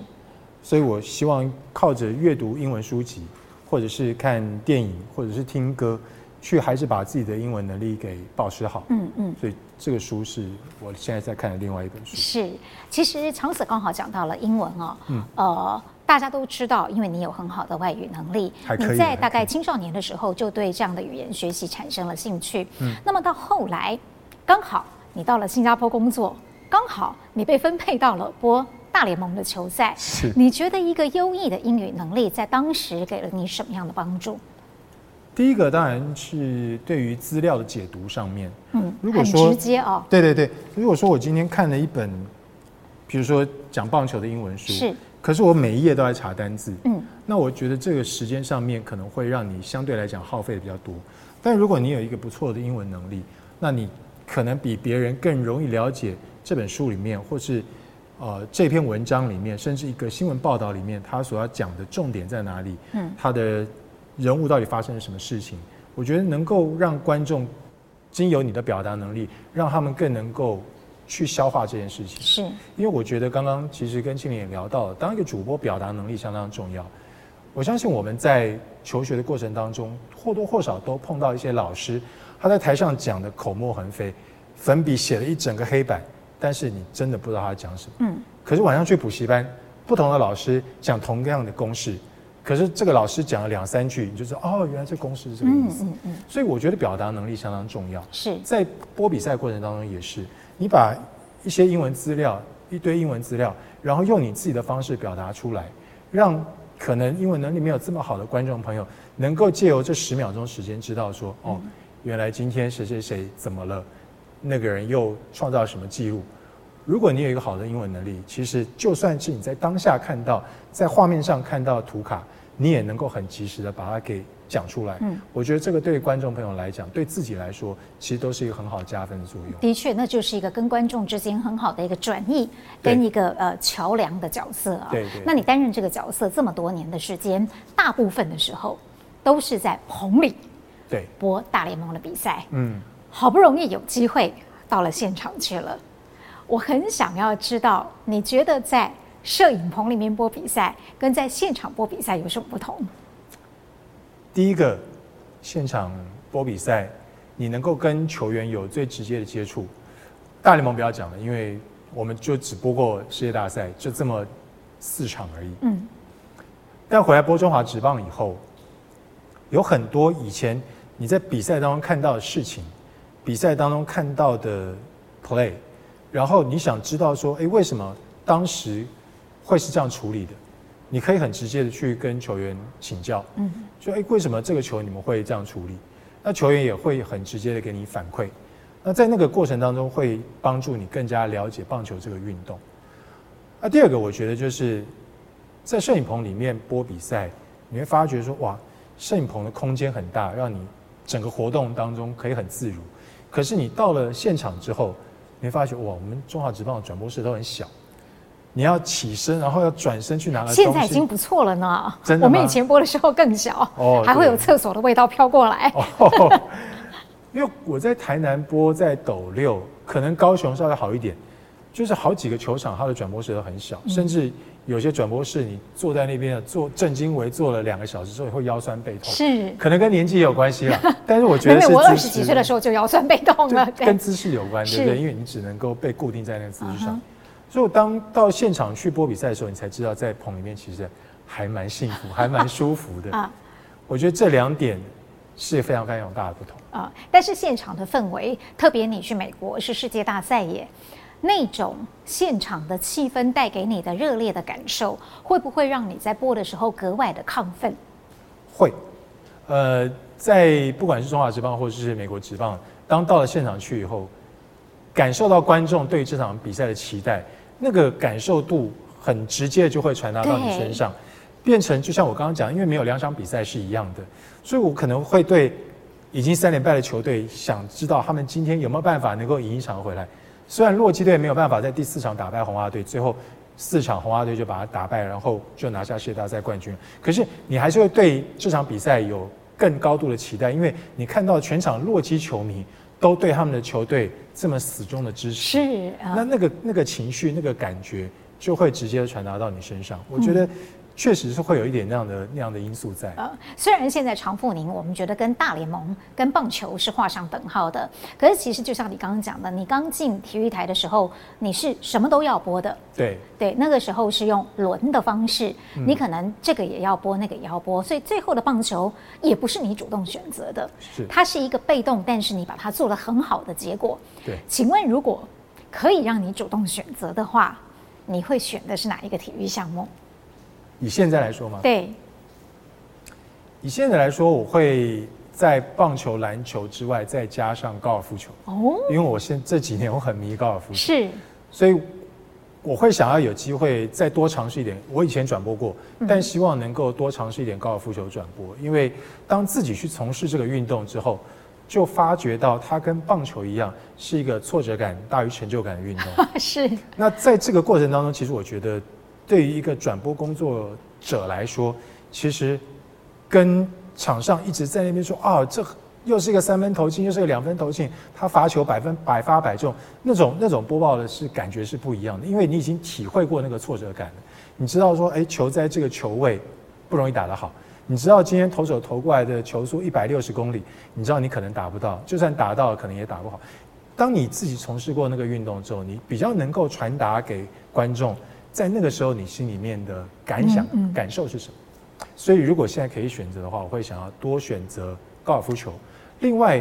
所以我希望靠着阅读英文书籍，或者是看电影，或者是听歌，去还是把自己的英文能力给保持好，嗯嗯，所以这个书是我现在在看的另外一本书。是，其实长 sở 刚好讲到了英文哦，嗯，呃。大家都知道，因为你有很好的外语能力，你在大概青少年的时候就对这样的语言学习产生了兴趣。嗯，那么到后来，刚好你到了新加坡工作，刚好你被分配到了播大联盟的球赛。是，你觉得一个优异的英语能力在当时给了你什么样的帮助？第一个当然是对于资料的解读上面，嗯，如果说直接哦，对对对，如果说我今天看了一本，比如说讲棒球的英文书，是。可是我每一页都在查单字，嗯，那我觉得这个时间上面可能会让你相对来讲耗费的比较多。但如果你有一个不错的英文能力，那你可能比别人更容易了解这本书里面，或是呃这篇文章里面，甚至一个新闻报道里面，他所要讲的重点在哪里？嗯，他的人物到底发生了什么事情？我觉得能够让观众经由你的表达能力，让他们更能够。去消化这件事情，是因为我觉得刚刚其实跟庆玲也聊到了，当一个主播表达能力相当重要。我相信我们在求学的过程当中，或多或少都碰到一些老师，他在台上讲的口沫横飞，粉笔写了一整个黑板，但是你真的不知道他讲什么。嗯。可是晚上去补习班，不同的老师讲同样的公式，可是这个老师讲了两三句，你就知道哦，原来这公式是这个意思。嗯嗯嗯。所以我觉得表达能力相当重要。是在播比赛过程当中也是。你把一些英文资料，一堆英文资料，然后用你自己的方式表达出来，让可能英文能力没有这么好的观众朋友，能够借由这十秒钟时间知道说，哦，原来今天谁谁谁怎么了，那个人又创造了什么记录。如果你有一个好的英文能力，其实就算是你在当下看到，在画面上看到图卡，你也能够很及时的把它给。讲出来，嗯，我觉得这个对观众朋友来讲，对自己来说，其实都是一个很好加分的作用。的确，那就是一个跟观众之间很好的一个转译，跟一个呃桥梁的角色啊。对对。那你担任这个角色这么多年的时间，大部分的时候都是在棚里，对，播大联盟的比赛。嗯。好不容易有机会到了现场去了，我很想要知道，你觉得在摄影棚里面播比赛，跟在现场播比赛有什么不同？第一个，现场播比赛，你能够跟球员有最直接的接触。大联盟不要讲了，因为我们就只播过世界大赛，就这么四场而已。嗯。但回来播中华职棒以后，有很多以前你在比赛当中看到的事情，比赛当中看到的 play，然后你想知道说，哎，为什么当时会是这样处理的？你可以很直接的去跟球员请教，嗯，说哎，为什么这个球你们会这样处理？那球员也会很直接的给你反馈。那在那个过程当中，会帮助你更加了解棒球这个运动。那第二个，我觉得就是在摄影棚里面播比赛，你会发觉说哇，摄影棚的空间很大，让你整个活动当中可以很自如。可是你到了现场之后，你会发觉哇，我们中华职棒的转播室都很小。你要起身，然后要转身去拿个。现在已经不错了呢。真的吗？我们以前播的时候更小，哦，还会有厕所的味道飘过来。哦，因为我在台南播，在斗六，可能高雄稍微好一点，就是好几个球场，它的转播室都很小，嗯、甚至有些转播室，你坐在那边坐正襟危坐了两个小时之后，会腰酸背痛。是，可能跟年纪也有关系了。但是我觉得是，我二十几岁的时候就腰酸背痛了，跟姿势有关，对不对？因为你只能够被固定在那个姿势上。Uh-huh 所以，我当到现场去播比赛的时候，你才知道在棚里面其实还蛮幸福，还蛮舒服的。啊，我觉得这两点是非常非常大的不同。啊，但是现场的氛围，特别你去美国是世界大赛耶，那种现场的气氛带给你的热烈的感受，会不会让你在播的时候格外的亢奋？会，呃，在不管是中华职棒或者是美国职棒，当到了现场去以后，感受到观众对这场比赛的期待。那个感受度很直接，就会传达到你身上，变成就像我刚刚讲，因为没有两场比赛是一样的，所以我可能会对已经三连败的球队，想知道他们今天有没有办法能够赢一场回来。虽然洛基队没有办法在第四场打败红袜队，最后四场红袜队就把他打败，然后就拿下世界大赛冠军，可是你还是会对这场比赛有更高度的期待，因为你看到全场洛基球迷。都对他们的球队这么死忠的支持，是啊，那那个那个情绪、那个感觉就会直接传达到你身上。我觉得。确实是会有一点那样的那样的因素在。呃，虽然现在常富宁我们觉得跟大联盟、跟棒球是画上等号的，可是其实就像你刚刚讲的，你刚进体育台的时候，你是什么都要播的。对对，那个时候是用轮的方式，你可能这个也要播，那个也要播，所以最后的棒球也不是你主动选择的，是它是一个被动，但是你把它做了很好的结果。对，请问如果可以让你主动选择的话，你会选的是哪一个体育项目？以现在来说吗？对。以现在来说，我会在棒球、篮球之外再加上高尔夫球。哦。因为我现这几年我很迷高尔夫球。是。所以我会想要有机会再多尝试一点。我以前转播过，但希望能够多尝试一点高尔夫球转播。因为当自己去从事这个运动之后，就发觉到它跟棒球一样，是一个挫折感大于成就感的运动。是。那在这个过程当中，其实我觉得。对于一个转播工作者来说，其实跟场上一直在那边说啊，这又是一个三分投进，又是个两分投进，他罚球百分百发百中，那种那种播报的是感觉是不一样的，因为你已经体会过那个挫折感了。你知道说，哎，球在这个球位不容易打得好，你知道今天投手投过来的球速一百六十公里，你知道你可能打不到，就算打到了，可能也打不好。当你自己从事过那个运动之后，你比较能够传达给观众。在那个时候，你心里面的感想、嗯嗯、感受是什么？所以，如果现在可以选择的话，我会想要多选择高尔夫球。另外，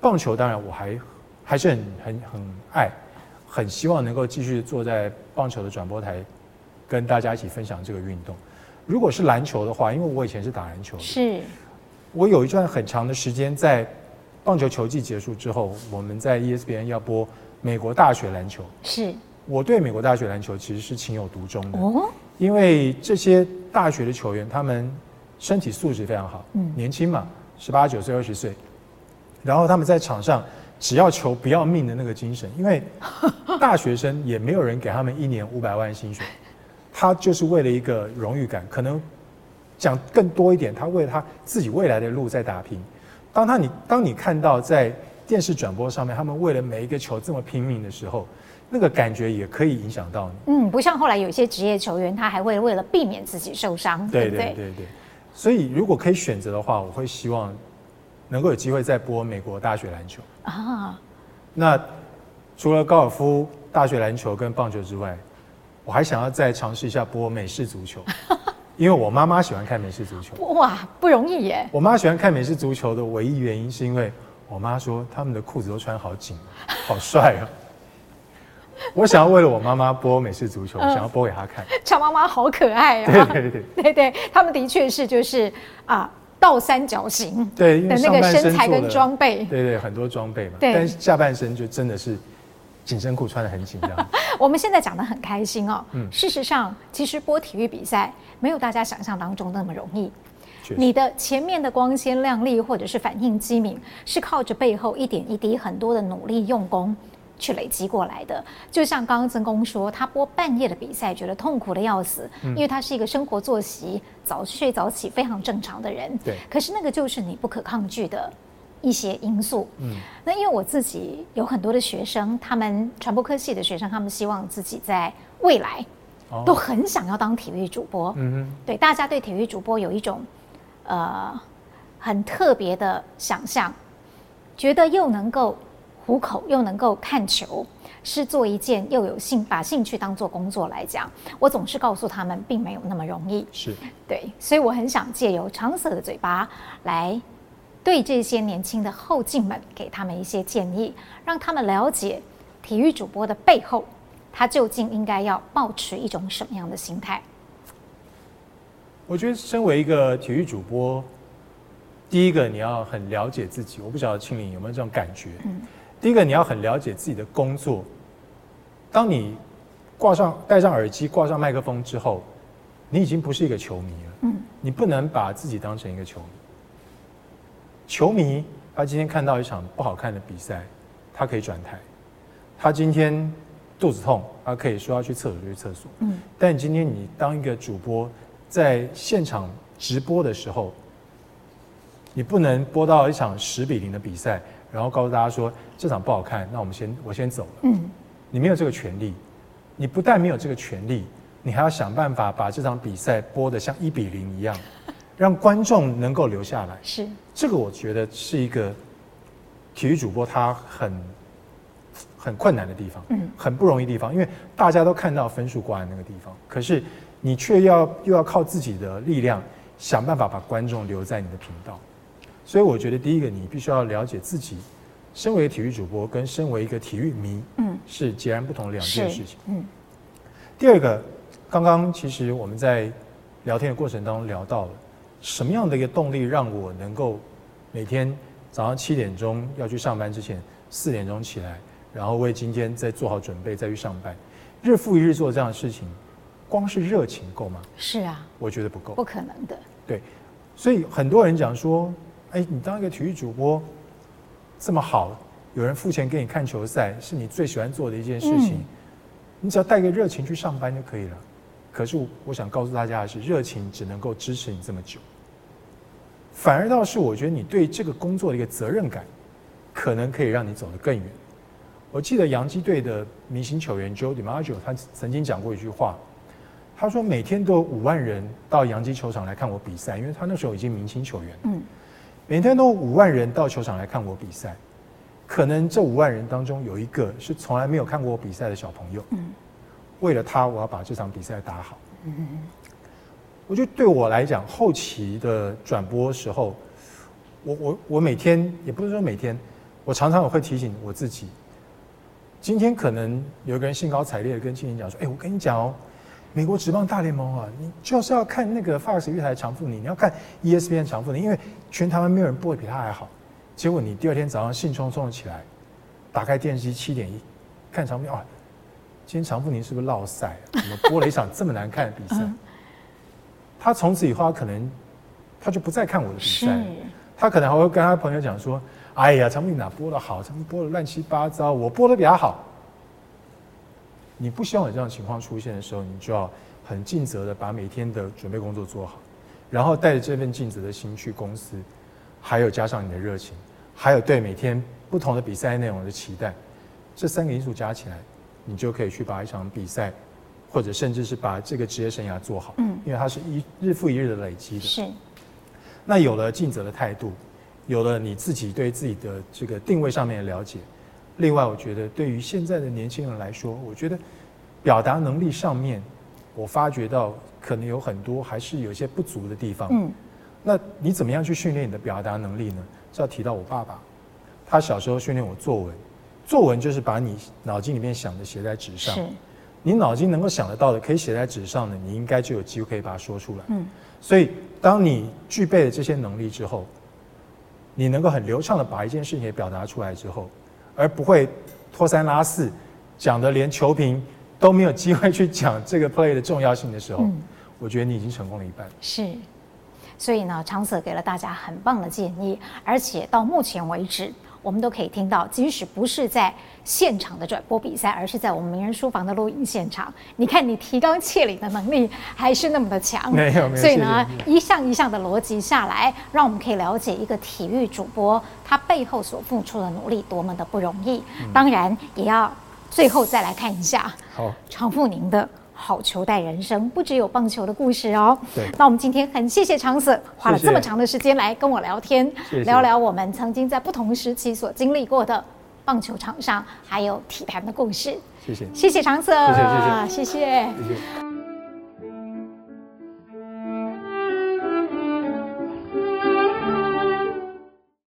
棒球当然我还还是很很很爱，很希望能够继续坐在棒球的转播台，跟大家一起分享这个运动。如果是篮球的话，因为我以前是打篮球的，是，我有一段很长的时间在棒球球季结束之后，我们在 ESPN 要播美国大学篮球，是。我对美国大学篮球其实是情有独钟的，哦，因为这些大学的球员他们身体素质非常好，嗯，年轻嘛，十八九岁、二十岁，然后他们在场上只要球不要命的那个精神，因为 大学生也没有人给他们一年五百万薪水，他就是为了一个荣誉感，可能讲更多一点，他为了他自己未来的路在打拼。当他你当你看到在电视转播上面，他们为了每一个球这么拼命的时候。那个感觉也可以影响到你。嗯，不像后来有一些职业球员，他还会为了避免自己受伤，对对对对对。所以如果可以选择的话，我会希望能够有机会再播美国大学篮球啊。那除了高尔夫、大学篮球跟棒球之外，我还想要再尝试一下播美式足球，因为我妈妈喜欢看美式足球。哇，不容易耶！我妈喜欢看美式足球的唯一原因是因为我妈说他们的裤子都穿好紧，好帅啊。我想要为了我妈妈播美式足球，想要播给她看。乔妈妈好可爱啊！对对对对对，他们的确是就是啊倒三角形对的那个身材跟装备，对对很多装备嘛。对，但是下半身就真的是紧身裤穿的很紧这样。我们现在讲的很开心哦。嗯，事实上，其实播体育比赛没有大家想象当中那么容易。你的前面的光鲜亮丽或者是反应机敏，是靠着背后一点一滴很多的努力用功去累积过来的。就像刚刚曾公说，他播半夜的比赛，觉得痛苦的要死，因为他是一个生活作息早睡早起非常正常的人。对。可是那个就是你不可抗拒的一些因素。嗯。那因为我自己有很多的学生，他们传播科系的学生，他们希望自己在未来都很想要当体育主播。嗯哼。对，大家对体育主播有一种。呃，很特别的想象，觉得又能够糊口，又能够看球，是做一件又有兴把兴趣当做工作来讲，我总是告诉他们，并没有那么容易。是对，所以我很想借由长色的嘴巴来对这些年轻的后进们给他们一些建议，让他们了解体育主播的背后，他究竟应该要保持一种什么样的心态。我觉得，身为一个体育主播，第一个你要很了解自己。我不晓得庆林有没有这种感觉。嗯。第一个，你要很了解自己的工作。当你挂上、戴上耳机、挂上麦克风之后，你已经不是一个球迷了。嗯。你不能把自己当成一个球迷。球迷他今天看到一场不好看的比赛，他可以转台。他今天肚子痛，他可以说要去厕所就去厕所。嗯。但今天你当一个主播。在现场直播的时候，你不能播到一场十比零的比赛，然后告诉大家说这场不好看，那我们先我先走了。嗯，你没有这个权利，你不但没有这个权利，你还要想办法把这场比赛播得像一比零一样，让观众能够留下来。是这个，我觉得是一个体育主播他很很困难的地方，嗯，很不容易的地方，因为大家都看到分数挂在那个地方，可是。你却要又要靠自己的力量想办法把观众留在你的频道，所以我觉得第一个你必须要了解自己，身为体育主播跟身为一个体育迷，嗯，是截然不同的两件事情。嗯。第二个，刚刚其实我们在聊天的过程当中聊到了什么样的一个动力让我能够每天早上七点钟要去上班之前四点钟起来，然后为今天再做好准备再去上班，日复一日做这样的事情。光是热情够吗？是啊，我觉得不够，不可能的。对，所以很多人讲说，哎，你当一个体育主播这么好，有人付钱给你看球赛，是你最喜欢做的一件事情，嗯、你只要带个热情去上班就可以了。可是我想告诉大家的是，热情只能够支持你这么久，反而倒是我觉得你对这个工作的一个责任感，可能可以让你走得更远。我记得洋基队的明星球员 Joe DiMaggio 他曾经讲过一句话。他说：“每天都有五万人到洋基球场来看我比赛，因为他那时候已经明星球员。嗯，每天都五万人到球场来看我比赛，可能这五万人当中有一个是从来没有看过我比赛的小朋友。嗯，为了他，我要把这场比赛打好。嗯，我觉得对我来讲，后期的转播时候，我我我每天也不是说每天，我常常我会提醒我自己，今天可能有一个人兴高采烈的跟青年讲说：‘哎，我跟你讲哦。’美国职棒大联盟啊，你就是要看那个 Fox 月台长富你，你要看 ESPN 长富你，因为全台湾没有人播的比他还好。结果你第二天早上兴冲冲的起来，打开电视机七点一看长负啊，今天长富你是不是落赛？怎么播了一场这么难看的比赛？他从此以后他可能他就不再看我的比赛，他可能还会跟他朋友讲说：“哎呀，长富你哪播的好？长负播的乱七八糟，我播的比他好。”你不希望有这样的情况出现的时候，你就要很尽责的把每天的准备工作做好，然后带着这份尽责的心去公司，还有加上你的热情，还有对每天不同的比赛内容的期待，这三个因素加起来，你就可以去把一场比赛，或者甚至是把这个职业生涯做好。嗯，因为它是一日复一日的累积的。是。那有了尽责的态度，有了你自己对自己的这个定位上面的了解。另外，我觉得对于现在的年轻人来说，我觉得表达能力上面，我发觉到可能有很多还是有一些不足的地方。嗯，那你怎么样去训练你的表达能力呢？是要提到我爸爸，他小时候训练我作文，作文就是把你脑筋里面想的写在纸上。是。你脑筋能够想得到的，可以写在纸上的，你应该就有机会可以把它说出来。嗯。所以，当你具备了这些能力之后，你能够很流畅的把一件事情给表达出来之后，而不会拖三拉四，讲的连球评都没有机会去讲这个 play 的重要性的时候，嗯、我觉得你已经成功了一半。是。所以呢，长 Sir 给了大家很棒的建议，而且到目前为止，我们都可以听到，即使不是在现场的转播比赛，而是在我们名人书房的录影现场，你看你提纲挈领的能力还是那么的强。没有没有。所以呢，一项一项的逻辑下来，让我们可以了解一个体育主播他背后所付出的努力多么的不容易。嗯、当然，也要最后再来看一下，好，常富宁的。好球带人生，不只有棒球的故事哦。对，那我们今天很谢谢常 Sir 花了这么长的时间来跟我聊天，谢谢聊聊我们曾经在不同时期所经历过的棒球场上还有体坛的故事。谢谢，谢谢常 Sir，谢谢谢谢谢谢。谢谢谢谢